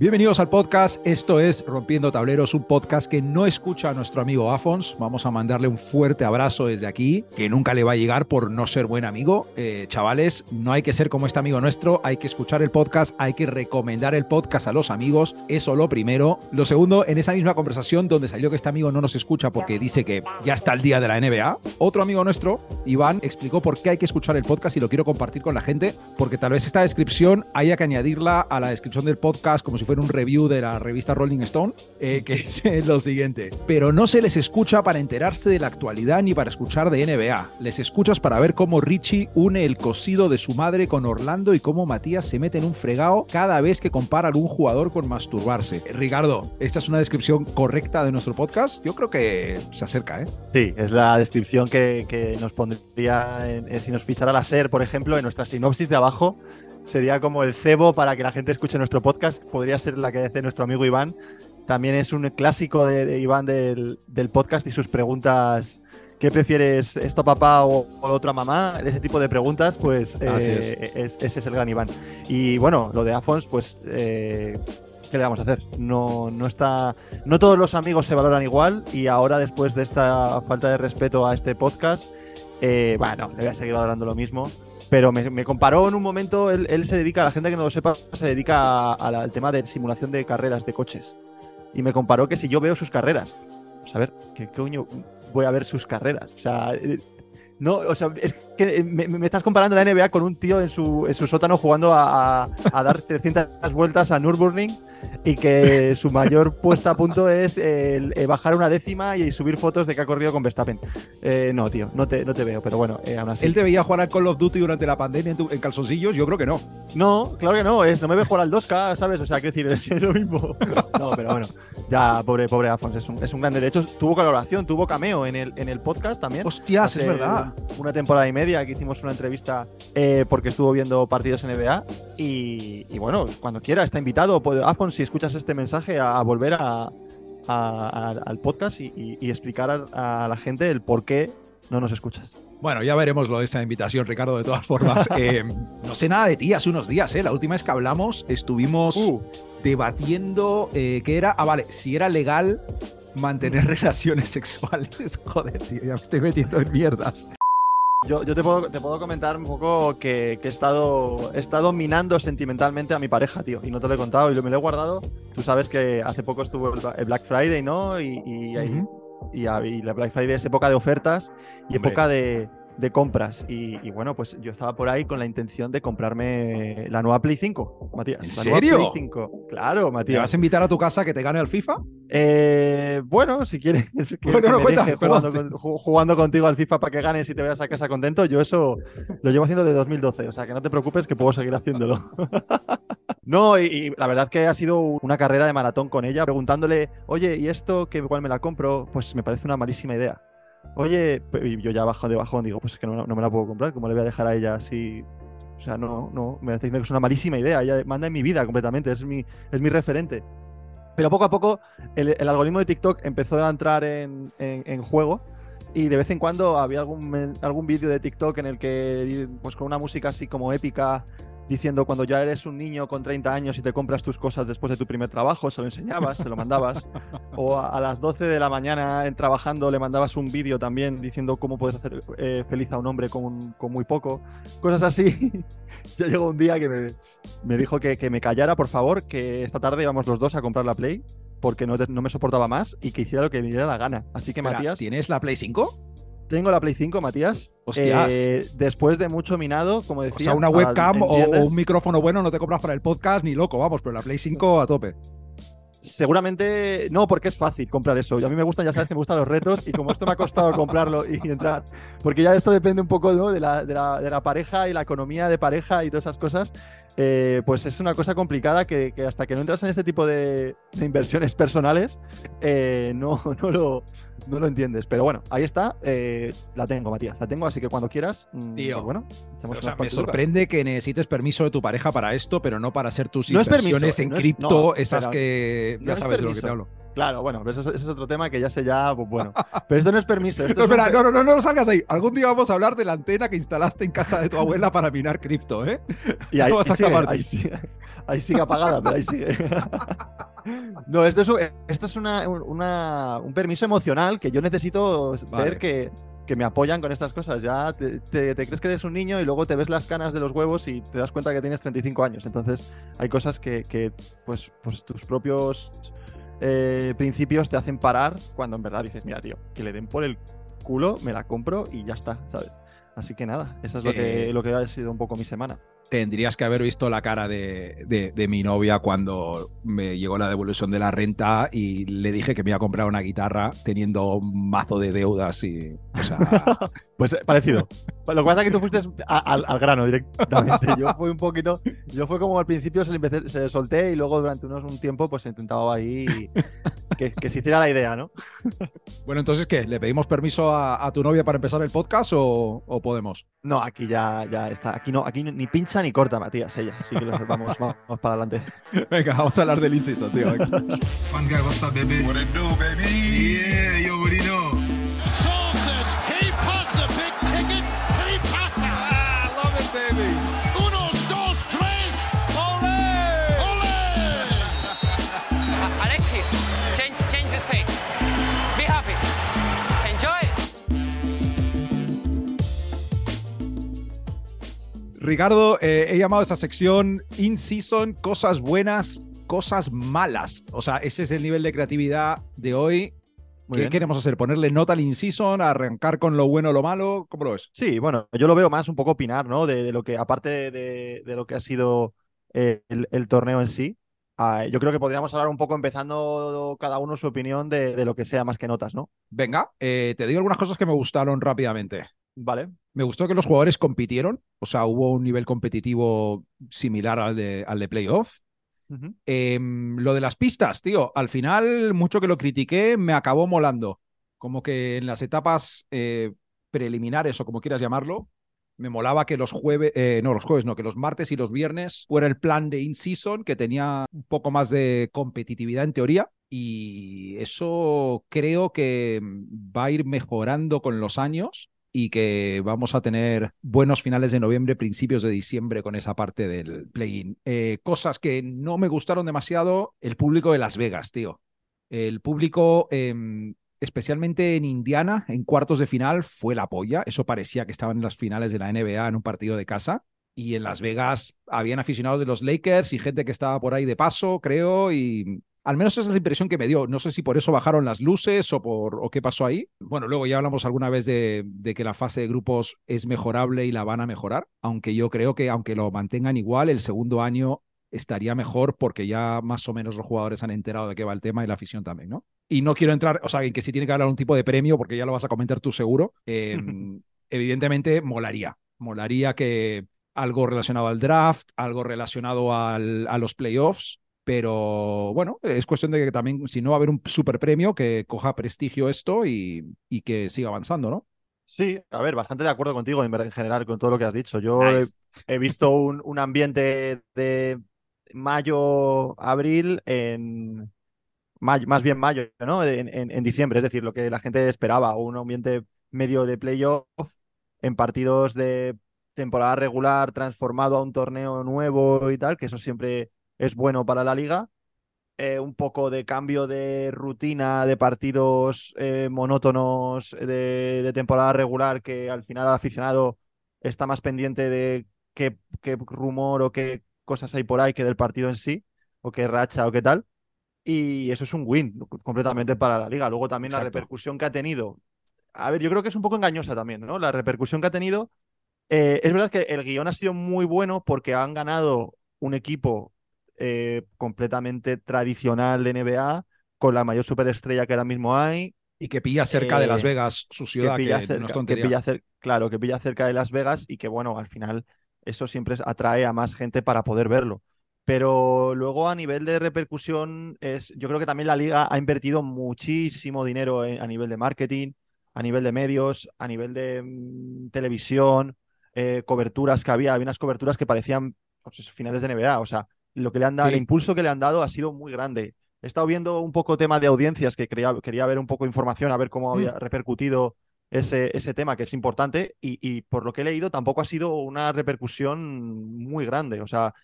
Bienvenidos al podcast. Esto es Rompiendo Tableros, un podcast que no escucha a nuestro amigo Afons. Vamos a mandarle un fuerte abrazo desde aquí, que nunca le va a llegar por no ser buen amigo. Eh, chavales, no hay que ser como este amigo nuestro, hay que escuchar el podcast, hay que recomendar el podcast a los amigos. Eso lo primero. Lo segundo, en esa misma conversación donde salió que este amigo no nos escucha porque dice que ya está el día de la NBA, otro amigo nuestro, Iván, explicó por qué hay que escuchar el podcast y lo quiero compartir con la gente, porque tal vez esta descripción haya que añadirla a la descripción del podcast como si fuera un review de la revista Rolling Stone, eh, que es lo siguiente. Pero no se les escucha para enterarse de la actualidad ni para escuchar de NBA. Les escuchas para ver cómo Richie une el cosido de su madre con Orlando y cómo Matías se mete en un fregado cada vez que compara a algún jugador con masturbarse. Ricardo, ¿esta es una descripción correcta de nuestro podcast? Yo creo que se acerca, ¿eh? Sí, es la descripción que, que nos pondría si nos fichara la SER, por ejemplo, en nuestra sinopsis de abajo sería como el cebo para que la gente escuche nuestro podcast. Podría ser la que hace nuestro amigo Iván. También es un clásico de, Iván del, podcast y sus preguntas. ¿Qué prefieres, esto papá o, otra mamá? Ese tipo de preguntas, pues eh, ese es el gran Iván. Y bueno, lo de Afons, pues, eh, ¿qué le vamos a hacer? No, no está. No todos los amigos se valoran igual y ahora, después de esta falta de respeto a este podcast, eh, bueno, le voy a seguir valorando lo mismo pero me, comparó en un momento, él, se dedica, la gente que no lo sepa, se dedica al tema de simulación de carreras de coches. Y me comparó que si yo veo sus carreras, pues a ver, ¿qué coño voy a ver sus carreras? O sea, eh, no, o sea, es que me, estás comparando la NBA con un tío en su, en su sótano jugando a, a, dar 300 vueltas a Nürburgring y que su mayor puesta a punto es el, eh, bajar una décima y subir fotos de que ha corrido con Verstappen. Eh, no, tío, no te, no te veo, pero bueno, eh, aún así. ¿Él te veía jugar al Call of Duty durante la pandemia en, calzoncillos? Yo creo que no. No, claro que no, es, no me ve jugar al 2K, ¿sabes? O sea, quiero decir, es lo mismo. No, pero bueno, ya, pobre, pobre Afonso, es un, es un gran derecho. Tuvo colaboración, tuvo cameo en el, en el podcast también. Hostias, es verdad. Una temporada y media que hicimos una entrevista porque estuvo viendo partidos NBA y, y, bueno, cuando quiera está invitado. Afonso, si escuchas este mensaje, a, volver a, al podcast y, explicar a, la gente el por qué no nos escuchas. Bueno, ya veremos lo de esa invitación, Ricardo, de todas formas. Eh, no sé nada de ti hace unos días, ¿eh? La última vez que hablamos estuvimos uh. debatiendo eh, qué era, ah, vale, si era legal mantener relaciones sexuales. Joder, tío, ya me estoy metiendo en mierdas. Yo, te, puedo, te, puedo, comentar un poco que, he, estado, he estado minando sentimentalmente a mi pareja, tío, y no te lo he contado y me lo he guardado. Tú sabes que hace poco estuvo el Black Friday, ¿no? Y, y, y, la Black Friday es época de ofertas y época de, de compras. Y, bueno, pues yo estaba por ahí con la intención de comprarme la nueva Play 5, Matías. ¿En serio? Play 5. Claro, Matías. ¿Te vas a invitar a tu casa a que te gane al FIFA? Eh, bueno, si quieres que, bueno, jugando, contigo al FIFA para que ganes y te vayas a casa contento, yo eso lo llevo haciendo de 2012, o sea que no te preocupes que puedo seguir haciéndolo. no, y, la verdad que ha sido una carrera de maratón con ella, preguntándole, oye, ¿y esto que igual me la compro? Pues me parece una malísima idea. Oye, yo ya bajo de bajón, digo, pues es que no, me la puedo comprar, ¿cómo le voy a dejar a ella así? O sea, no, no, me diciendo que es una malísima idea, ella manda en mi vida completamente, es mi, es mi referente. Pero poco a poco el, algoritmo de TikTok empezó a entrar en, en, juego y de vez en cuando había algún, algún vídeo de TikTok en el que, pues con una música así como épica, diciendo cuando ya eres un niño con 30 años y te compras tus cosas después de tu primer trabajo, se lo enseñabas, se lo mandabas. O a, las 12 de la mañana en trabajando le mandabas un vídeo también diciendo cómo puedes hacer eh, feliz a un hombre con, con, muy poco. Cosas así. ya llegó un día que me, me dijo que, que, me callara, por favor, que esta tarde íbamos los dos a comprar la Play porque no, no me soportaba más y que hiciera lo que me diera la gana. Así que, Matías... ¿Tienes la Play 5? Tengo la Play 5, Matías. Hostias. Eh, después de mucho minado, como decía. O sea, una webcam o, un micrófono bueno no te compras para el podcast ni loco, vamos, pero la Play 5 a tope. Seguramente no, porque es fácil comprar eso. a mí me gustan, ya sabes que me gustan los retos y como esto me ha costado comprarlo y entrar, porque ya esto depende un poco de, la, de, la, pareja y la economía de pareja y todas esas cosas, eh, pues es una cosa complicada que, hasta que no entras en este tipo de, inversiones personales, eh, no, no, lo, no lo entiendes. Pero bueno, ahí está. Eh, la tengo, Matías. La tengo, así que cuando quieras. Mm, Tío. Pues bueno, me sorprende que necesites permiso de tu pareja para esto, pero no para hacer tus inversiones en cripto, esas que ya sabes de lo que te hablo. Claro, bueno, eso, es otro tema que ya sé ya, pues bueno. Pero esto no es permiso. no, espera, no, no, no, no salgas ahí. Algún día vamos a hablar de la antena que instalaste en casa de tu abuela para minar cripto, ¿eh? Y ahí, sigue, ahí, sigue, apagada, pero ahí sigue. no, esto es, esto es una, un permiso emocional que yo necesito ver que, que me apoyan con estas cosas. Ya te, crees que eres un niño y luego te ves las canas de los huevos y te das cuenta que tienes 35 años. Entonces hay cosas que, que pues, pues tus propios eh, principios te hacen parar cuando en verdad dices, mira, tío, que le den por el culo, me la compro y ya está, ¿sabes? Así que nada, eso es lo, que, lo que ha sido un poco mi semana tendrías que haber visto la cara de, mi novia cuando me llegó la devolución de la renta y le dije que me iba a comprar una guitarra teniendo un mazo de deudas y. pues eh, parecido. Lo que pasa es que tú fuiste al, grano directamente. Yo fui un poquito. Yo fue como al principio se, le se solté y luego durante unos, un tiempo pues intentaba ahí que, se hiciera la idea, ¿no? bueno, entonces, ¿qué? ¿Le pedimos permiso a, tu novia para empezar el podcast o, o, podemos? No, aquí ya, ya está. Aquí no, aquí ni pincha ni corta, Matías, ella. Así que vamos, vamos, para adelante. Venga, vamos a hablar del inciso, tío. One guy, what's up, baby? What it do, baby? Yeah, yo, Ricardo, eh, he llamado a esa sección In Season, cosas buenas, cosas malas. O sea, ese es el nivel de creatividad de hoy. ¿Qué queremos hacer? ¿Ponerle nota al in-season? ¿Arrancar con lo bueno o lo malo? ¿Cómo lo ves? Sí, bueno, yo lo veo más un poco opinar, ¿no? De, lo que, aparte de, lo que ha sido eh, el, torneo en sí, ah, yo creo que podríamos hablar un poco empezando cada uno su opinión de, lo que sea más que notas, ¿no? Venga, eh, te digo algunas cosas que me gustaron rápidamente. Vale. Me gustó que los jugadores compitieron, o sea, hubo un nivel competitivo similar al de, al de playoff. Em, lo de las pistas, tío, al final, mucho que lo critiqué, me acabó molando. Como que en las etapas eh, preliminares, o como quieras llamarlo, me molaba que los jueves, eh, no, los jueves, no, que los martes y los viernes fuera el plan de in-season, que tenía un poco más de competitividad en teoría. Y eso creo que va a ir mejorando con los años y que vamos a tener buenos finales de noviembre, principios de diciembre con esa parte del play-in. Eh, cosas que no me gustaron demasiado, el público de Las Vegas, tío. El público, em, especialmente en Indiana, en cuartos de final, fue la polla. Eso parecía que estaban en las finales de la NBA en un partido de casa. Y en Las Vegas habían aficionados de los Lakers y gente que estaba por ahí de paso, creo, y al menos esa es la impresión que me dio. No sé si por eso bajaron las luces o por o qué pasó ahí. Bueno, luego ya hablamos alguna vez de, que la fase de grupos es mejorable y la van a mejorar, aunque yo creo que aunque lo mantengan igual, el segundo año estaría mejor porque ya más o menos los jugadores han enterado de qué va el tema y la afición también, ¿no? Y no quiero entrar, o sea, en que si tiene que haber algún tipo de premio, porque ya lo vas a comentar tú seguro, em, evidentemente molaría. Molaría que algo relacionado al draft, algo relacionado al, a los playoffs, pero bueno, es cuestión de que también, si no va a haber un super premio, que coja prestigio esto y, y que siga avanzando, ¿no? Sí, a ver, bastante de acuerdo contigo en, general con todo lo que has dicho. Yo he, visto un, un, ambiente de mayo, abril en mayo, más bien mayo, ¿no? En, en, diciembre, es decir, lo que la gente esperaba, un ambiente medio de playoff en partidos de temporada regular transformado a un torneo nuevo y tal, que eso siempre es bueno para la liga. Eh, un poco de cambio de rutina de partidos eh, monótonos de, temporada regular que al final el aficionado está más pendiente de qué, rumor o qué cosas hay por ahí que del partido en sí, o qué racha o qué tal. Y eso es un win completamente para la liga. Luego también la repercusión que ha tenido. A ver, yo creo que es un poco engañosa también, ¿no? La repercusión que ha tenido. Eh, es verdad que el guion ha sido muy bueno porque han ganado un equipo eh, completamente tradicional de NBA, con la mayor superestrella que ahora mismo hay. Y que pilla cerca de Las eh, Vegas, su ciudad, que, pilla cerca, claro, que pilla cerca de Las Vegas y que, bueno, al final eso siempre atrae a más gente para poder verlo. Pero luego a nivel de repercusión, es, yo creo que también la liga ha invertido muchísimo dinero a nivel de marketing, a nivel de medios, a nivel de mm, televisión, eh, coberturas que había, había unas coberturas que parecían pues, finales de NBA, o sea, lo que le han dado, el impulso que le han dado ha sido muy grande. he estado viendo un poco tema de audiencias, que quería, quería ver un poco de información, a ver cómo había Mm. repercutido ese, ese tema, que es importante, y, y por lo que he leído tampoco ha sido una repercusión muy grande. O sea,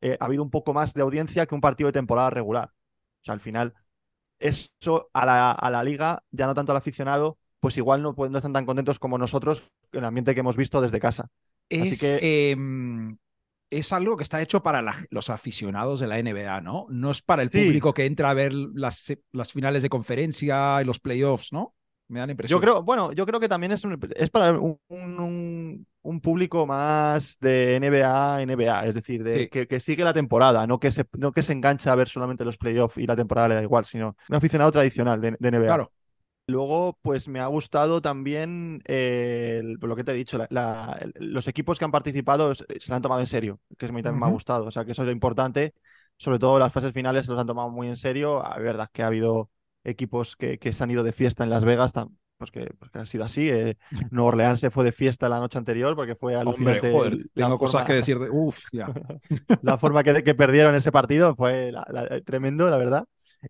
eh, ha habido un poco más de audiencia que un partido de temporada regular. O sea, al final, eso a la, a la liga, ya no tanto al aficionado, pues igual no, pues no están tan contentos como nosotros en el ambiente que hemos visto desde casa. Así que- em, es algo que está hecho para la- los aficionados de la NBA, ¿no? No es para el Sí. público que entra a ver las, las finales de conferencia y los playoffs, ¿no? Me da la impresión. Yo creo, bueno, yo creo que también es, un- es para un, un- un público más de NBA, NBA, es decir, de, Sí. que, que sigue la temporada, no que, se, no que se engancha a ver solamente los playoffs y la temporada le da igual, sino un aficionado tradicional de, de NBA. Claro. Luego, pues me ha gustado también eh, el- lo que te he dicho, la- la- el- los equipos que han participado se lo han tomado en serio, que a mí también me ha gustado, o sea, que eso es lo importante, sobre todo las fases finales se los han tomado muy en serio, la verdad es que ha habido equipos que, que se han ido de fiesta en Las Vegas, pues que, pues que ha sido así, eh, Nueva Orleans se fue de fiesta la noche anterior porque fue alucinante Hombre, joder, tengo cosas que decir. De... Uf, ya. la forma que, que perdieron ese partido fue la- tremendo, la verdad.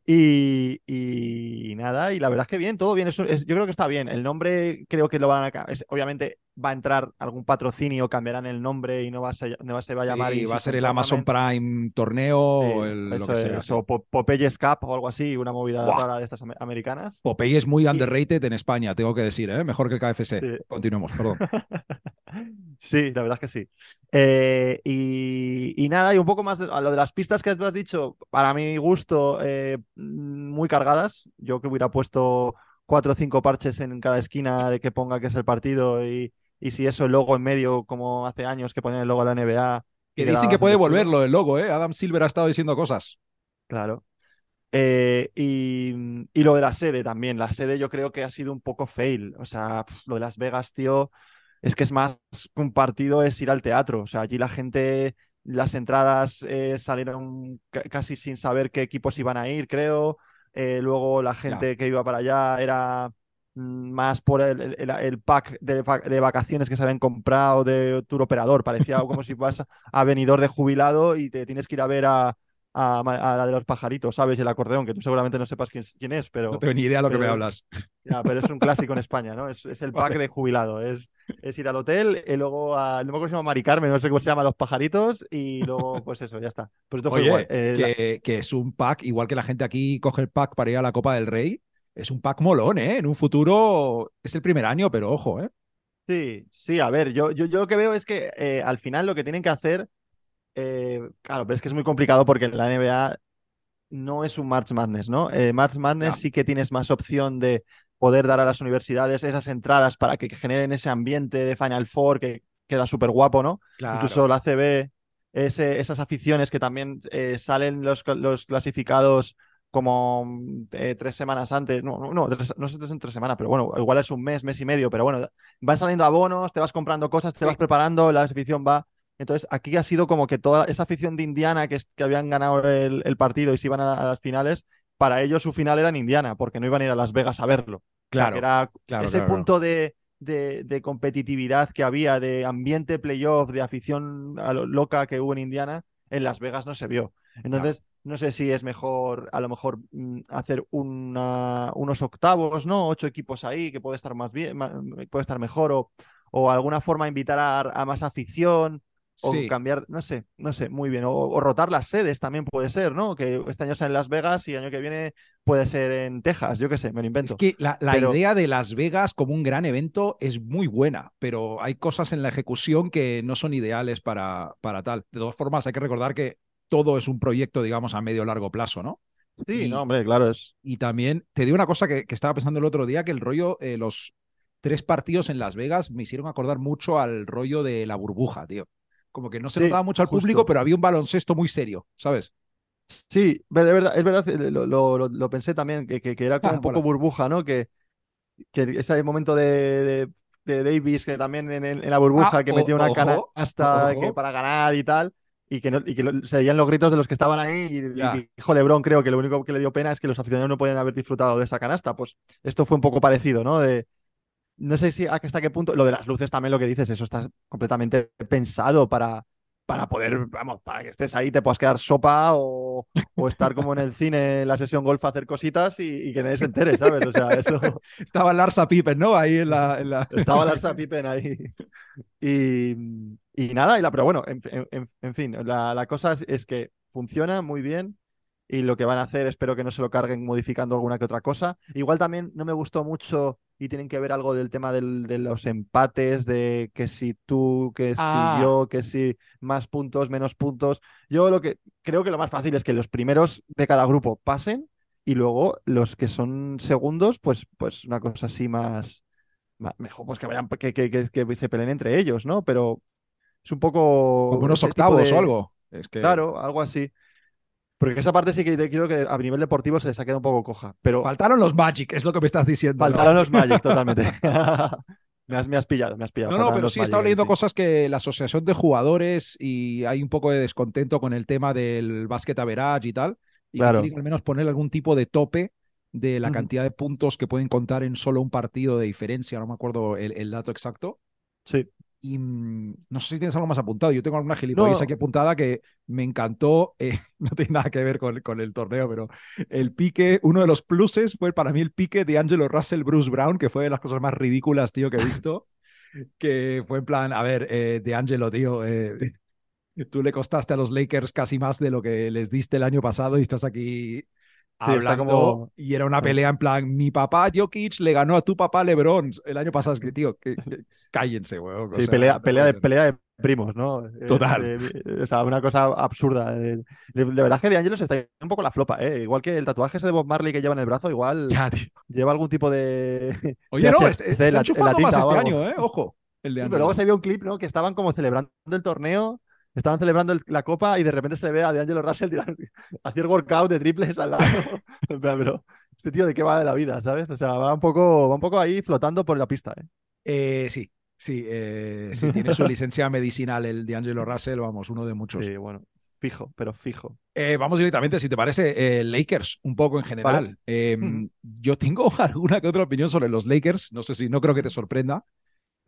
Y, y nada, y la verdad es que bien, todo bien. es un- es- yo creo que está bien. El nombre creo que lo van a. es- obviamente va a entrar algún patrocinio, cambiarán el nombre y no va a no se va a llamar. Sí, va a ser el Amazon. Prime torneo o Sí, el, lo eso que sea. es, sí. o Po- Popeyes Cup o algo así, una movida rara de estas ame- americanas. Popeye es muy underrated en España, tengo que decir, ¿eh? Mejor que el KFC. Sí. Continuemos, perdón. Sí, la verdad es que sí. Eh, y, y nada, y un poco más de- a lo de las pistas que tú has dicho, para mi gusto, eh, muy cargadas. Yo que hubiera puesto cuatro o cinco parches en cada esquina de que ponga que es el partido y, y si eso el logo en medio, como hace años que ponían el logo de la NBA. Que dicen que puede volverlo el logo, ¿eh? Adam Silver ha estado diciendo cosas. Claro. Eh, y, y lo de la sede también. La sede yo creo que ha sido un poco fail. O sea, lo de Las Vegas, tío, es que es más que un partido, es ir al teatro. O sea, allí la gente, las entradas eh, salieron ca- casi sin saber qué equipos iban a ir, creo. Eh, luego la gente que iba para allá era mm, más por el, el- pack de, de vacaciones que se habían comprado de tour operador. Parecía como si vas a venidor de jubilado y te tienes que ir a ver a, a, a la de los pajaritos, ¿sabes? Y el acordeón, que tú seguramente no sepas quién, es- quién es, pero, No tengo ni idea de lo que me pero- hablas. ya, pero es un clásico en España, ¿no? Es, es el pack Vale. de jubilado. Es, es ir al hotel y luego a. No me acuerdo si se llama Mari Carmen, no sé cómo se llama, los pajaritos, y luego, pues eso, ya está. Pues esto fue Oye, igual. eh, la- que es un pack, igual que la gente aquí coge el pack para ir a la Copa del Rey, es un pack molón, ¿eh? En un futuro es el primer año, pero ojo, ¿eh? Sí, sí, a ver, yo, yo, yo lo que veo es que eh, al final lo que tienen que hacer, eh, claro, pero es que es muy complicado porque la NBA no es un March Madness, ¿no? Eh, March Madness sí que tienes más opción de poder dar a las universidades esas entradas para que generen ese ambiente de Final Four que queda súper guapo, ¿no? Claro. Incluso la CB, ese- esas aficiones que también eh, salen los, los clasificados como eh, tres semanas antes, no, no, no, tres- no sé si tres semanas, pero bueno, igual es un mes, mes y medio, pero bueno, van saliendo abonos, te vas comprando cosas, te Sí. vas preparando, la afición va. Entonces, aquí ha sido como que toda esa afición de Indiana que, que habían ganado el, el partido y se iban a, a las finales, para ellos su final era en Indiana, porque no iban a ir a Las Vegas a verlo. O sea, Claro, era claro, ese claro, punto de, de- de competitividad que había, de ambiente playoff, de afición a lo loca que hubo en Indiana, en Las Vegas no se vio. Entonces, no sé si es mejor, a lo mejor, mm, hacer una- unos octavos, ¿no? Ocho equipos ahí, que puede estar más bien, puede estar mejor, o, o alguna forma invitar a, a más afición. O Sí. cambiar, no sé, no sé, muy bien. O, o rotar las sedes también puede ser, ¿no? Que este año sea en Las Vegas y el año que viene puede ser en Texas, yo qué sé, me lo invento. Es que la, la Pero- idea de Las Vegas como un gran evento es muy buena, pero hay cosas en la ejecución que no son ideales para, para tal. De todas formas, hay que recordar que todo es un proyecto, digamos, a medio largo plazo, ¿no? Sí, y- no, hombre, claro, es. Y también te digo una cosa que, que estaba pensando el otro día, que el rollo, eh, los tres partidos en Las Vegas me hicieron acordar mucho al rollo de la burbuja, tío. Como que no se Sí, notaba mucho al justo. público, pero había un baloncesto muy serio, ¿sabes? Sí, es verdad, es verdad, eh, lo, lo- pensé también, que, que- que era como Ah, un poco burbuja, ¿no? Que, que ese momento de, de, de Davis, que también en, la burbuja, Ah, que metía una ojo. que para ganar y tal, y que, no- y que lo- se oían los gritos de los que estaban ahí, y, Ya. y dijo LeBron, creo que lo único que le dio pena es que los aficionados no podían haber disfrutado de esa canasta. Pues esto fue un poco parecido, ¿no? De, no sé si hasta qué punto, lo de las luces también lo que dices, eso está completamente pensado para, para poder, vamos, para que estés ahí, te puedas quedar sopa o, o estar como en el cine, en la sesión golf, hacer cositas y, que nadie se entere, ¿sabes? O sea, eso. Estaba Larsa Pippen, ¿no? Ahí en la. En la... Estaba Larsa Pippen ahí. Y, y nada, y la, pero bueno, en, en, en fin, la, la cosa es, es que funciona muy bien y lo que van a hacer espero que no se lo carguen modificando alguna que otra cosa. Igual también no me gustó mucho y tienen que ver algo del tema del, de los empates, de que si tú, que si Ah. yo, que si más puntos, menos puntos. Yo lo que creo que lo más fácil es que los primeros de cada grupo pasen y luego los que son segundos, pues, pues una cosa así más, mejor, pues que vayan, que, que, que, que se peleen entre ellos, ¿no? Pero es un poco Como unos octavos de- o algo. Es que Claro, algo así. Porque esa parte sí que te quiero que a nivel deportivo se les ha quedado un poco coja. Pero Faltaron los Magic, es lo que me estás diciendo. ¿no? faltaron los Magic totalmente. me, has, me has pillado, me has pillado. No, no, pero sí he estado leyendo sí. cosas que la asociación de jugadores y hay un poco de descontento con el tema del básquet average y tal. Y Claro. al menos poner algún tipo de tope de la cantidad de puntos que pueden contar en solo un partido de diferencia. No me acuerdo el, el dato exacto. Sí. Y mm, no sé si tienes algo más apuntado. Yo tengo alguna gilipollas No. aquí apuntada que me encantó. eh, no tiene nada que ver con, con el torneo, pero el pique, uno de los pluses fue para mí el pique de Angelo Russell Bruce Brown, que fue de las cosas más ridículas, tío, que he visto. que fue en plan, a ver, eh, de Angelo, tío, eh, tú le costaste a los Lakers casi más de lo que les diste el año pasado y estás aquí hablando como- y era una pelea en plan, mi papá Jokic le ganó a tu papá LeBron el año pasado, es que tío, que, que- cállense, weón. Sí, sea, pelea, pelea, de, pelea de primos, ¿no? Total. eh, o sea, una cosa absurda. eh. De, de verdad que de Angelo se está un poco la flopa, ¿eh? Igual que el tatuaje ese de Bob Marley que lleva en el brazo, igual Ya, lleva algún tipo de. Oye, no, este- está enchufando más este año, ¿eh? Ojo. El de Sí, pero luego se vio un clip, ¿no? Que estaban como celebrando el torneo, estaban celebrando el- la copa y de repente se le ve a DeAngelo Russell tirar- hacer workout de triples al lado. Pero este tío de qué va de la vida, ¿sabes? O sea, va un poco, va un poco ahí flotando por la pista, ¿eh? Eh, sí, sí, eh, sí, tiene su licencia medicinal el de Angelo Russell, vamos, uno de muchos. Sí, bueno, fijo, pero fijo. Eh, vamos directamente, si te parece, eh, Lakers, un poco en general. Eh, Ujú. Yo tengo alguna que otra opinión sobre los Lakers, no sé si, no creo que te sorprenda.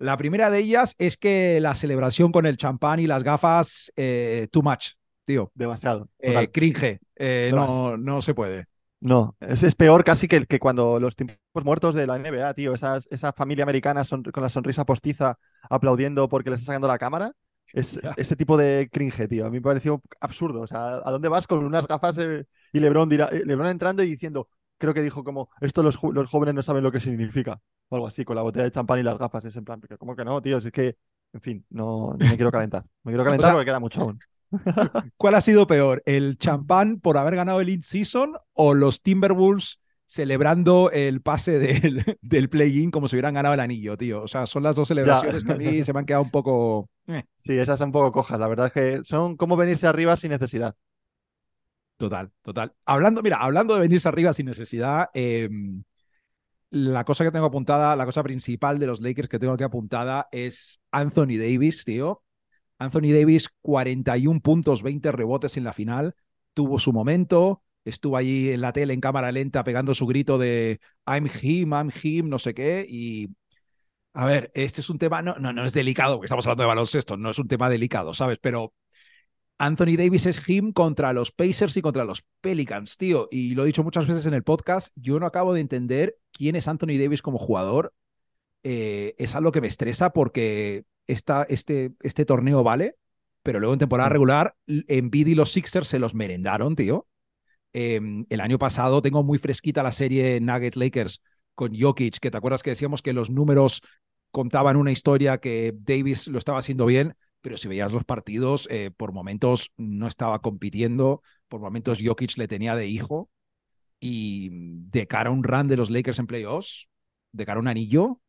La primera de ellas es que la celebración con el champán y las gafas, eh, too much, tío. Demasiado. Eh, cringe, eh, No no, se puede. No, es, es peor casi que, que cuando los tiempos muertos de la NBA, tío. Esas- esa familia americana son- con la sonrisa postiza aplaudiendo porque le está sacando la cámara. Es ese tipo de cringe, tío. A mí me pareció absurdo. O sea, ¿a dónde vas con unas gafas eh, y LeBron, dirá, LeBron entrando y diciendo, creo que dijo como, esto los, los jóvenes no saben lo que significa. O algo así, con la botella de champán y las gafas. Es en plan, pero ¿cómo que no, tío? Si es que, en fin, no, no me quiero calentar. Me quiero calentar sea, porque queda mucho aún. ¿Cuál ha sido peor, el champán por haber ganado el in-season o los Timberwolves celebrando el pase del, del play-in como si hubieran ganado el anillo, tío? O sea, son las dos celebraciones que a mí se me han quedado un poco... eh. Sí, esas son un poco cojas. La verdad es que son como venirse arriba sin necesidad. Total, total. Hablando, mira, hablando de venirse arriba sin necesidad, eh, la cosa que tengo apuntada, la cosa principal de los Lakers que tengo aquí apuntada es Anthony Davis, tío. Anthony Davis, 41 puntos, 20 rebotes en la final, tuvo su momento, estuvo allí en la tele en cámara lenta pegando su grito de I'm him, I'm him, no sé qué, y a ver, este es un tema, no, no, no es delicado, porque estamos hablando de baloncesto, no es un tema delicado, ¿sabes? Pero Anthony Davis es him contra los Pacers y contra los Pelicans, tío. Y lo he dicho muchas veces en el podcast, yo no acabo de entender quién es Anthony Davis como jugador. Eh, es algo que me estresa porque esta, este, este torneo vale, pero luego en temporada Mm. regular, Embiid y los Sixers se los merendaron, tío. Eh, el año pasado tengo muy fresquita la serie Nuggets Lakers con Jokic, que te acuerdas que decíamos que los números contaban una historia que Davis lo estaba haciendo bien, pero si veías los partidos, eh, por momentos no estaba compitiendo, por momentos Jokic le tenía de hijo, y de cara a un run de los Lakers en playoffs, de cara a un anillo,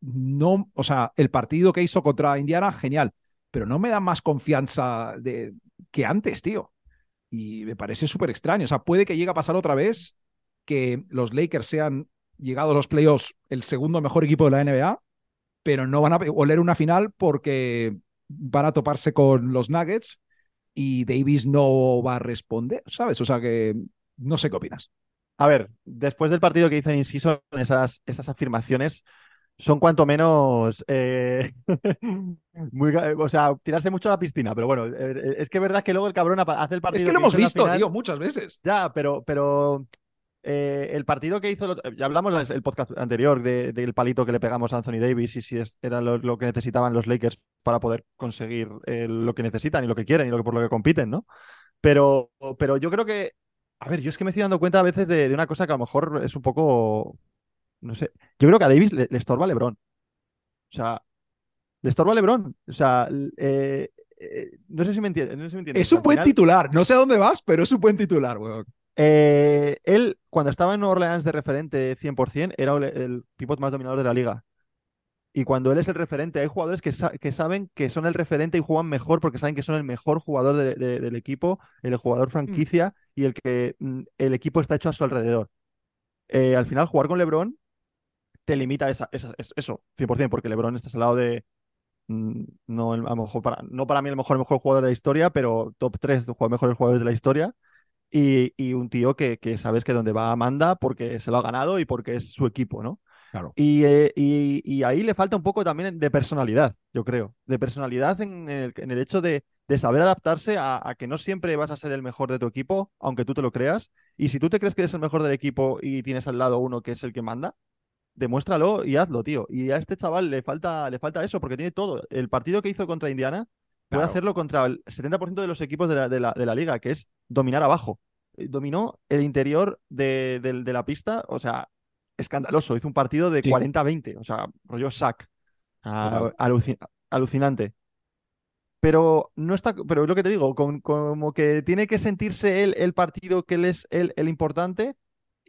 no, o sea, el partido que hizo contra Indiana, genial, pero no me da más confianza de, que antes, tío. Y me parece súper extraño. O sea, puede que llegue a pasar otra vez que los Lakers sean, llegados a los playoffs, el segundo mejor equipo de la NBA, pero no van a oler una final porque van a toparse con los Nuggets y Davis no va a responder, ¿sabes? O sea que no sé qué opinas. A ver, después del partido que hizo en Inciso, esas, esas afirmaciones son cuanto menos. eh, muy, o sea, tirarse mucho a la piscina. Pero bueno, eh, es que es verdad que luego el cabrón hace el partido. Es que lo hemos visto, final. tío, muchas veces. Ya, pero, pero eh, el partido que hizo, ya hablamos en el podcast anterior de- del palito que le pegamos a Anthony Davis y si es- era lo, lo que necesitaban los Lakers para poder conseguir eh, lo que necesitan y lo que quieren y lo que, por lo que compiten, ¿no? Pero, pero yo creo que, a ver, yo es que me estoy dando cuenta a veces de, de una cosa que a lo mejor es un poco, no sé, yo creo que a Davis le, le estorba LeBron. O sea, le estorba LeBron. O sea, eh, no sé si me entiendes. No sé si me entiendes. Es un buen final- titular. No sé a dónde vas, pero es un buen titular, weón. Eh, él, cuando estaba en Orleans de referente 100%, era el, pivot más dominador de la liga. Y cuando él es el referente, hay jugadores que, sa- que saben que son el referente y juegan mejor porque saben que son el mejor jugador de- de- del equipo, el jugador franquicia y el que mm, el equipo está hecho a su alrededor. Eh, al final, jugar con LeBron te limita esa, esa- es- eso, 100%, porque LeBron está al lado de. mm, No, a lo mejor para, no para mí el mejor, el mejor jugador de la historia, pero top 3 de los mejores jugadores de la historia. Y, y un tío que, que sabes que donde va manda porque se lo ha ganado y porque es su equipo, ¿no? Claro. Y, eh, y- y ahí le falta un poco también de personalidad, yo creo. De personalidad en el, en el hecho de, de saber adaptarse a, a que no siempre vas a ser el mejor de tu equipo, aunque tú te lo creas. Y si tú te crees que eres el mejor del equipo y tienes al lado uno que es el que manda, demuéstralo y hazlo, tío. Y a este chaval le falta, le falta eso, porque tiene todo. El partido que hizo contra Indiana puede Claro. hacerlo contra el 70% de los equipos de la, de la- de la liga, que es dominar abajo. Eh, Dominó el interior de, de la pista, o sea, escandaloso. Hizo un partido de Sí. 40-20, o sea, rollo sack. Ah, alucinante. Pero no está, pero es lo que te digo, con- como que tiene que sentirse él el partido que él es el, el importante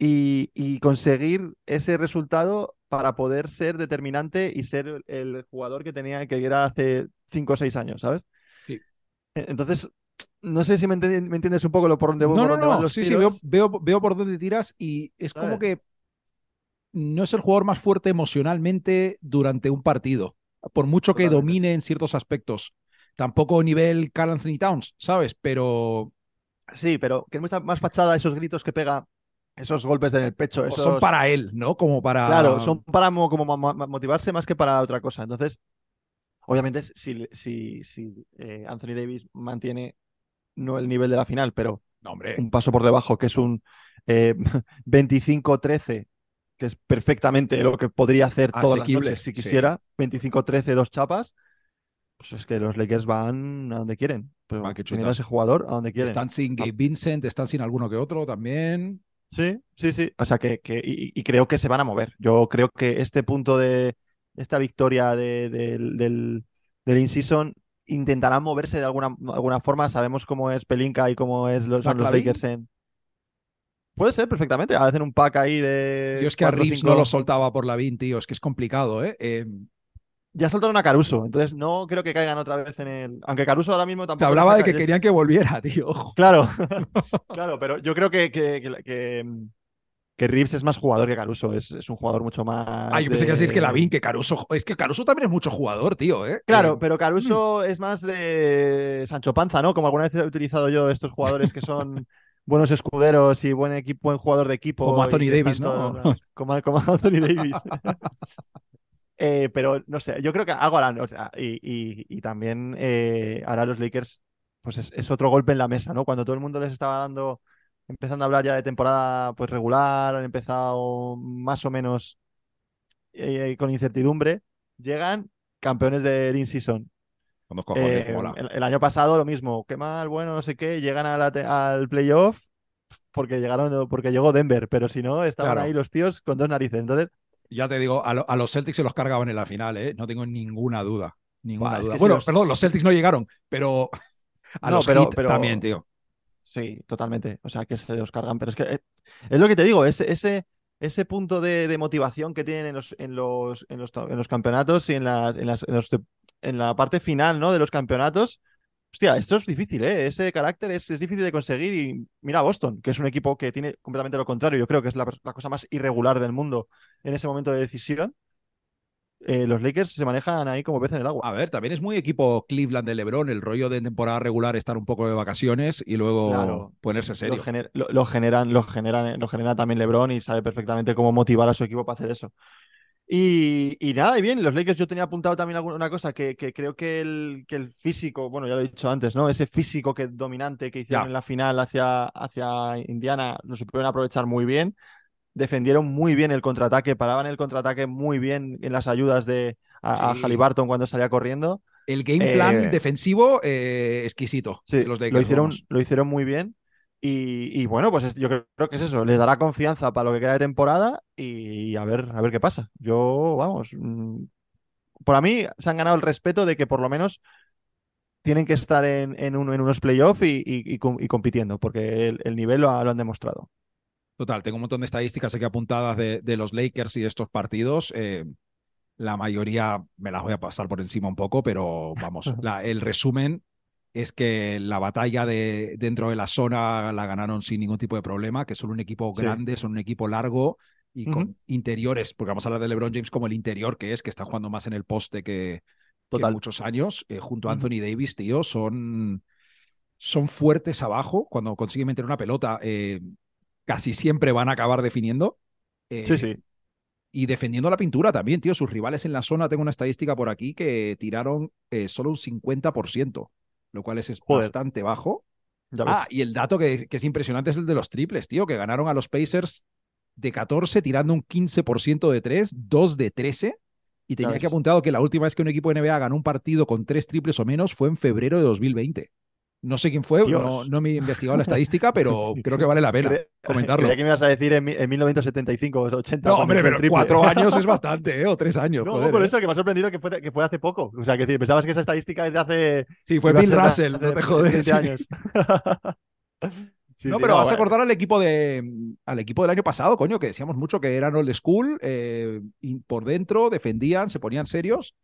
y, y conseguir ese resultado para poder ser determinante y ser el, jugador que tenía que era hace 5 o 6 años, ¿sabes? Sí. E- Entonces, no sé si me, enti- me entiendes un poco lo por dónde, No, por no, no. los Sí, sí, veo, veo, veo por dónde tiras y es como que no es el jugador más fuerte emocionalmente durante un partido, por mucho que Totalmente. domine en ciertos aspectos. Tampoco nivel Carl Anthony Towns, ¿sabes? Pero Sí, pero que es mucha más fachada esos gritos que pega, esos golpes en el pecho, esos... son para él, ¿no? Como para. Claro, son para mo- como motivarse más que para otra cosa. Entonces, obviamente, si, si, si eh, Anthony Davis mantiene no el nivel de la final, pero No, hombre. un paso por debajo, que es un eh, 25-13, que es perfectamente lo que podría hacer todas las noches si sí. quisiera, 25-13, dos chapas, pues es que los Lakers van a donde quieren. Pero chutas. ese jugador a donde quieren. Están sin Gabe Vincent, están sin alguno que otro también. Sí, sí, sí. O sea que, que- y, y creo que se van a mover. Yo creo que este punto de esta victoria de- del, del, del in-season intentarán moverse de alguna, alguna forma. Sabemos cómo es Pelinka y cómo es los, son los. Lakers en. Puede ser perfectamente. Hacen un pack ahí de. Yo es que a Reeves no lo soltaba por la 20, tío. Es que es complicado, ¿eh? Eh, Ya soltaron a Caruso, entonces no creo que caigan otra vez en el. Aunque Caruso ahora mismo tampoco. se hablaba de que querían que volviera, tío. Claro, claro, pero yo creo que, que, que, que, que Reeves es más jugador que Caruso. Es, es un jugador mucho más. Ah, yo pensé que iba a decir que de- Lavín, que Caruso. Es que Caruso también es mucho jugador, tío, ¿eh? Claro, Eh, pero Caruso es más de Sancho Panza, ¿no? Como alguna vez he utilizado yo estos jugadores que son buenos escuderos y buen equipo, buen jugador de equipo. Como Anthony que Davis, ¿no? Como, como Anthony Davis. Eh, pero no sé, yo creo que algo harán. o sea, y, y- y también eh, ahora los Lakers, pues es, es otro golpe en la mesa, ¿no? Cuando todo el mundo les estaba dando, empezando a hablar ya de temporada pues regular, han empezado más o menos eh, con incertidumbre, llegan campeones del in-season. Cojones, el, el año pasado lo mismo, qué mal, bueno, no sé qué, llegan a la te- al playoff porque llegaron, porque llegó Denver, pero si no, estaban Claro. ahí los tíos con dos narices. Entonces, Ya te digo, a, lo- a los Celtics se los cargaban en la final, ¿eh? No tengo ninguna duda. Ninguna es duda. si bueno, los- perdón, los Celtics no llegaron, pero a No, los pero- también, tío. sí, totalmente. O sea, que se los cargan, pero es que eh, es lo que te digo, ese, ese, ese punto de, de motivación que tienen en los, en los, en los, en los campeonatos y en la, en las- en los- en la parte final, ¿no? de los campeonatos. Hostia, esto es difícil, ¿eh? Ese carácter es, es difícil de conseguir y mira a Boston, que es un equipo que tiene completamente lo contrario. Yo creo que es la, la cosa más irregular del mundo en ese momento de decisión. Eh, los Lakers se manejan ahí como pez en el agua. A ver, también es muy equipo Cleveland de LeBron, el rollo de temporada regular estar un poco de vacaciones y luego Claro. ponerse Lo, serio. gener- lo- lo generan, lo generan, lo genera también LeBron y sabe perfectamente cómo motivar a su equipo para hacer eso. Y, nada, y bien, los Lakers yo tenía apuntado también alguna cosa que, creo que el, que el físico, bueno, ya lo he dicho antes, ¿no? Ese físico que dominante que hicieron en la final hacia, hacia Indiana lo supieron aprovechar muy bien. Defendieron muy bien el contraataque, paraban el contraataque muy bien en las ayudas de a, Halliburton cuando salía corriendo. El game plan eh, defensivo eh, exquisito. Sí, los Lakers, lo hicieron, lo hicieron muy bien. Y, bueno, pues yo creo que es eso, les dará confianza para lo que queda de temporada y a ver, a ver qué pasa. Yo, vamos, mm, por a mí se han ganado el respeto de que por lo menos tienen que estar en, en, unos playoffs y, compitiendo, porque el, nivel lo, han demostrado. Total, tengo un montón de estadísticas aquí apuntadas de, los Lakers y de estos partidos. Eh, la mayoría me las voy a pasar por encima un poco, pero vamos, el resumen es que la batalla de, dentro de la zona la ganaron sin ningún tipo de problema, que son un equipo grande, son un equipo largo y con interiores, porque vamos a hablar de LeBron James como el interior que es, que está jugando más en el poste que, muchos años, eh, junto a Anthony Davis, tío, son, son fuertes abajo. Cuando consiguen meter una pelota, eh, casi siempre van a acabar definiendo. sí, eh, sí. Y defendiendo la pintura también, tío. Sus rivales en la zona, tengo una estadística por aquí que tiraron solo un 50% lo cual es, bastante bajo. Ah, y el dato que, es impresionante es el de los triples, tío, que ganaron a los Pacers de 14 tirando un 15% de 3, 2 de 13. Y tenía que apuntado que la última vez que un equipo de NBA ganó un partido con tres triples o menos fue en febrero de 2020. No sé quién fue, no, me he investigado la estadística, pero creo que vale la pena comentarlo. Creía que me ibas a decir en, 1975 o 80. No, hombre, pero cuatro años es bastante, ¿eh? O tres años. No, por ¿eh? eso que me ha sorprendido que fue, que fue hace poco. O sea, que pensabas que esa estadística es de hace. Sí, fue Bill Russell, no te jodes. años. no, pero vas a acordar al equipo de al equipo del año pasado, coño, que decíamos mucho que eran old school, eh, y por dentro defendían, se ponían serios.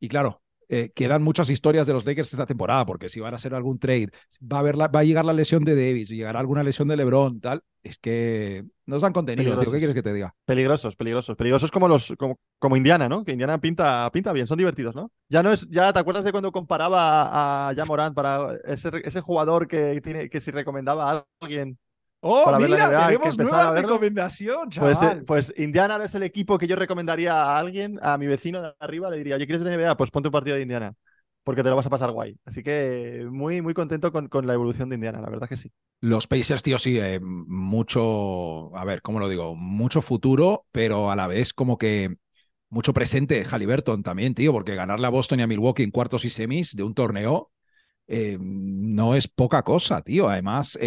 Y claro, eh, quedan muchas historias de los Lakers esta temporada, porque si van a hacer algún trade, va a, haber va a llegar la lesión de Davis, llegará alguna lesión de LeBron, tal. Es que nos dan contenido, tío. ¿Qué quieres que te diga? Peligrosos, peligrosos. Peligrosos como los como, como, Indiana, ¿no? Que Indiana pinta, pinta bien, son divertidos, ¿no? Ya no es, ya te acuerdas de cuando comparaba a, a Morant para ese, ese jugador que tiene, que si recomendaba a alguien Oh, mira, tenemos nueva recomendación, pues, eh, chaval. Pues, Indiana es el equipo que yo recomendaría a alguien, a mi vecino de arriba, le diría, oye, ¿quieres la NBA? Pues ponte un partido de Indiana, porque te lo vas a pasar guay. Así que muy, muy contento con, con la evolución de Indiana, la verdad que sí. Los Pacers, tío, sí, eh, mucho, a ver, ¿cómo lo digo? Mucho futuro, pero a la vez como que mucho presente Halliburton también, tío, porque ganarle a Boston y a Milwaukee en cuartos y semis de un torneo eh, no es poca cosa, tío. Además,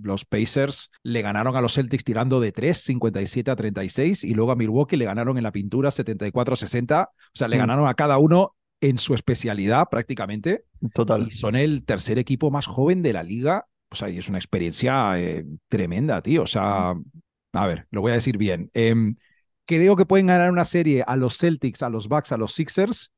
los Pacers le ganaron a los Celtics tirando de 3, 57 a 36, y luego a Milwaukee le ganaron en la pintura 74 a 60. O sea, le mm. ganaron a cada uno en su especialidad prácticamente. Total. Y son el tercer equipo más joven de la liga. O sea, y es una experiencia eh, tremenda, tío. O sea, a ver, lo voy a decir bien. Em, creo que pueden ganar una serie a los Celtics, a los Bucks, a los Sixers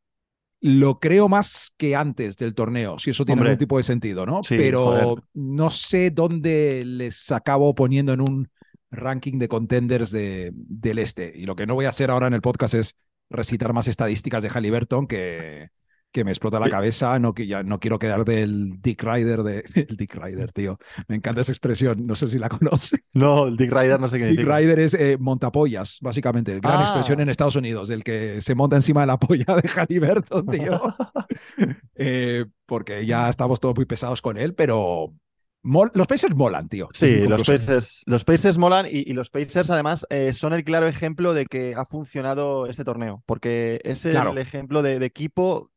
lo creo más que antes del torneo, si eso tiene algún tipo de sentido, ¿no? Pero no sé dónde les acabo poniendo en un ranking de contenders de, del este. Y lo que no voy a hacer ahora en el podcast es recitar más estadísticas de Halliburton que, que me explota la cabeza, no, que ya no quiero quedar del Dick Rider de el Dick Rider, tío. Me encanta esa expresión, no sé si la conoces. No, el Dick Rider no sé qué Dick Rider es eh, montapollas, básicamente, gran ah. expresión en Estados Unidos, del que se monta encima de la polla de Halliburton, tío. Eh, porque ya estamos todos muy pesados con él, pero los Pacers molan, tío. Sí, los Pacers, los Pacers molan y, los Pacers además eh, son el claro ejemplo de que ha funcionado este torneo, porque es el ejemplo de, equipo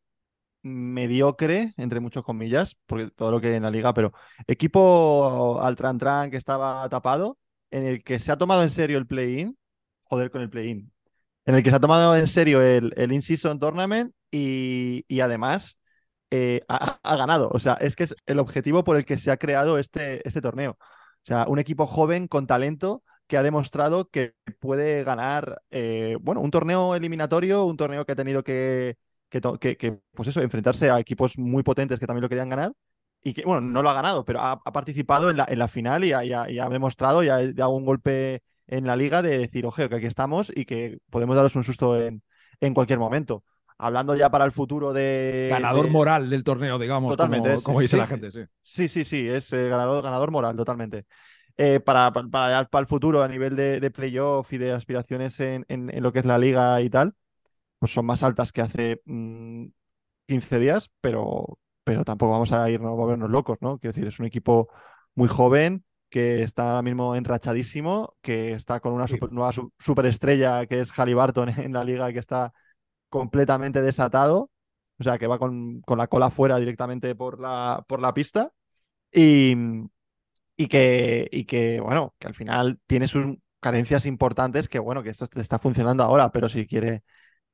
mediocre, entre muchas comillas, porque todo lo que hay en la liga, pero equipo al tran tran que estaba tapado, en el que se ha tomado en serio el play-in, joder con el play-in, en el que se ha tomado en serio el, el In-Season Tournament y, además eh, ha, ganado. O sea, es que es el objetivo por el que se ha creado este, este torneo. O sea, un equipo joven con talento que ha demostrado que puede ganar, eh, bueno, un torneo eliminatorio, un torneo que ha tenido que que, pues eso, enfrentarse a equipos muy potentes que también lo querían ganar y que, bueno, no lo ha ganado, pero ha, participado en la, en la final y ha, ha demostrado, y ha dado un golpe en la liga de decir, oje, que aquí estamos y que podemos daros un susto en, en cualquier momento. Hablando ya para el futuro de. Ganador moral del torneo, digamos. Totalmente. Como, dice la gente, sí. Sí, sí, sí, es eh, ganador, ganador moral, totalmente. eh, para, para, para, el futuro a nivel de, de playoff y de aspiraciones en, en, lo que es la liga y tal, pues son más altas que hace 15 mm, días, pero, pero tampoco vamos a irnos a vernos locos, ¿no? Quiero decir, es un equipo muy joven que está ahora mismo enrachadísimo, que está con una nueva superestrella que es Halliburton en la liga que está completamente desatado, o sea, que va con, con la cola fuera directamente por la, por la pista y, y, que, y que, bueno, que al final tiene sus carencias importantes que, bueno, que esto está funcionando ahora, pero si quiere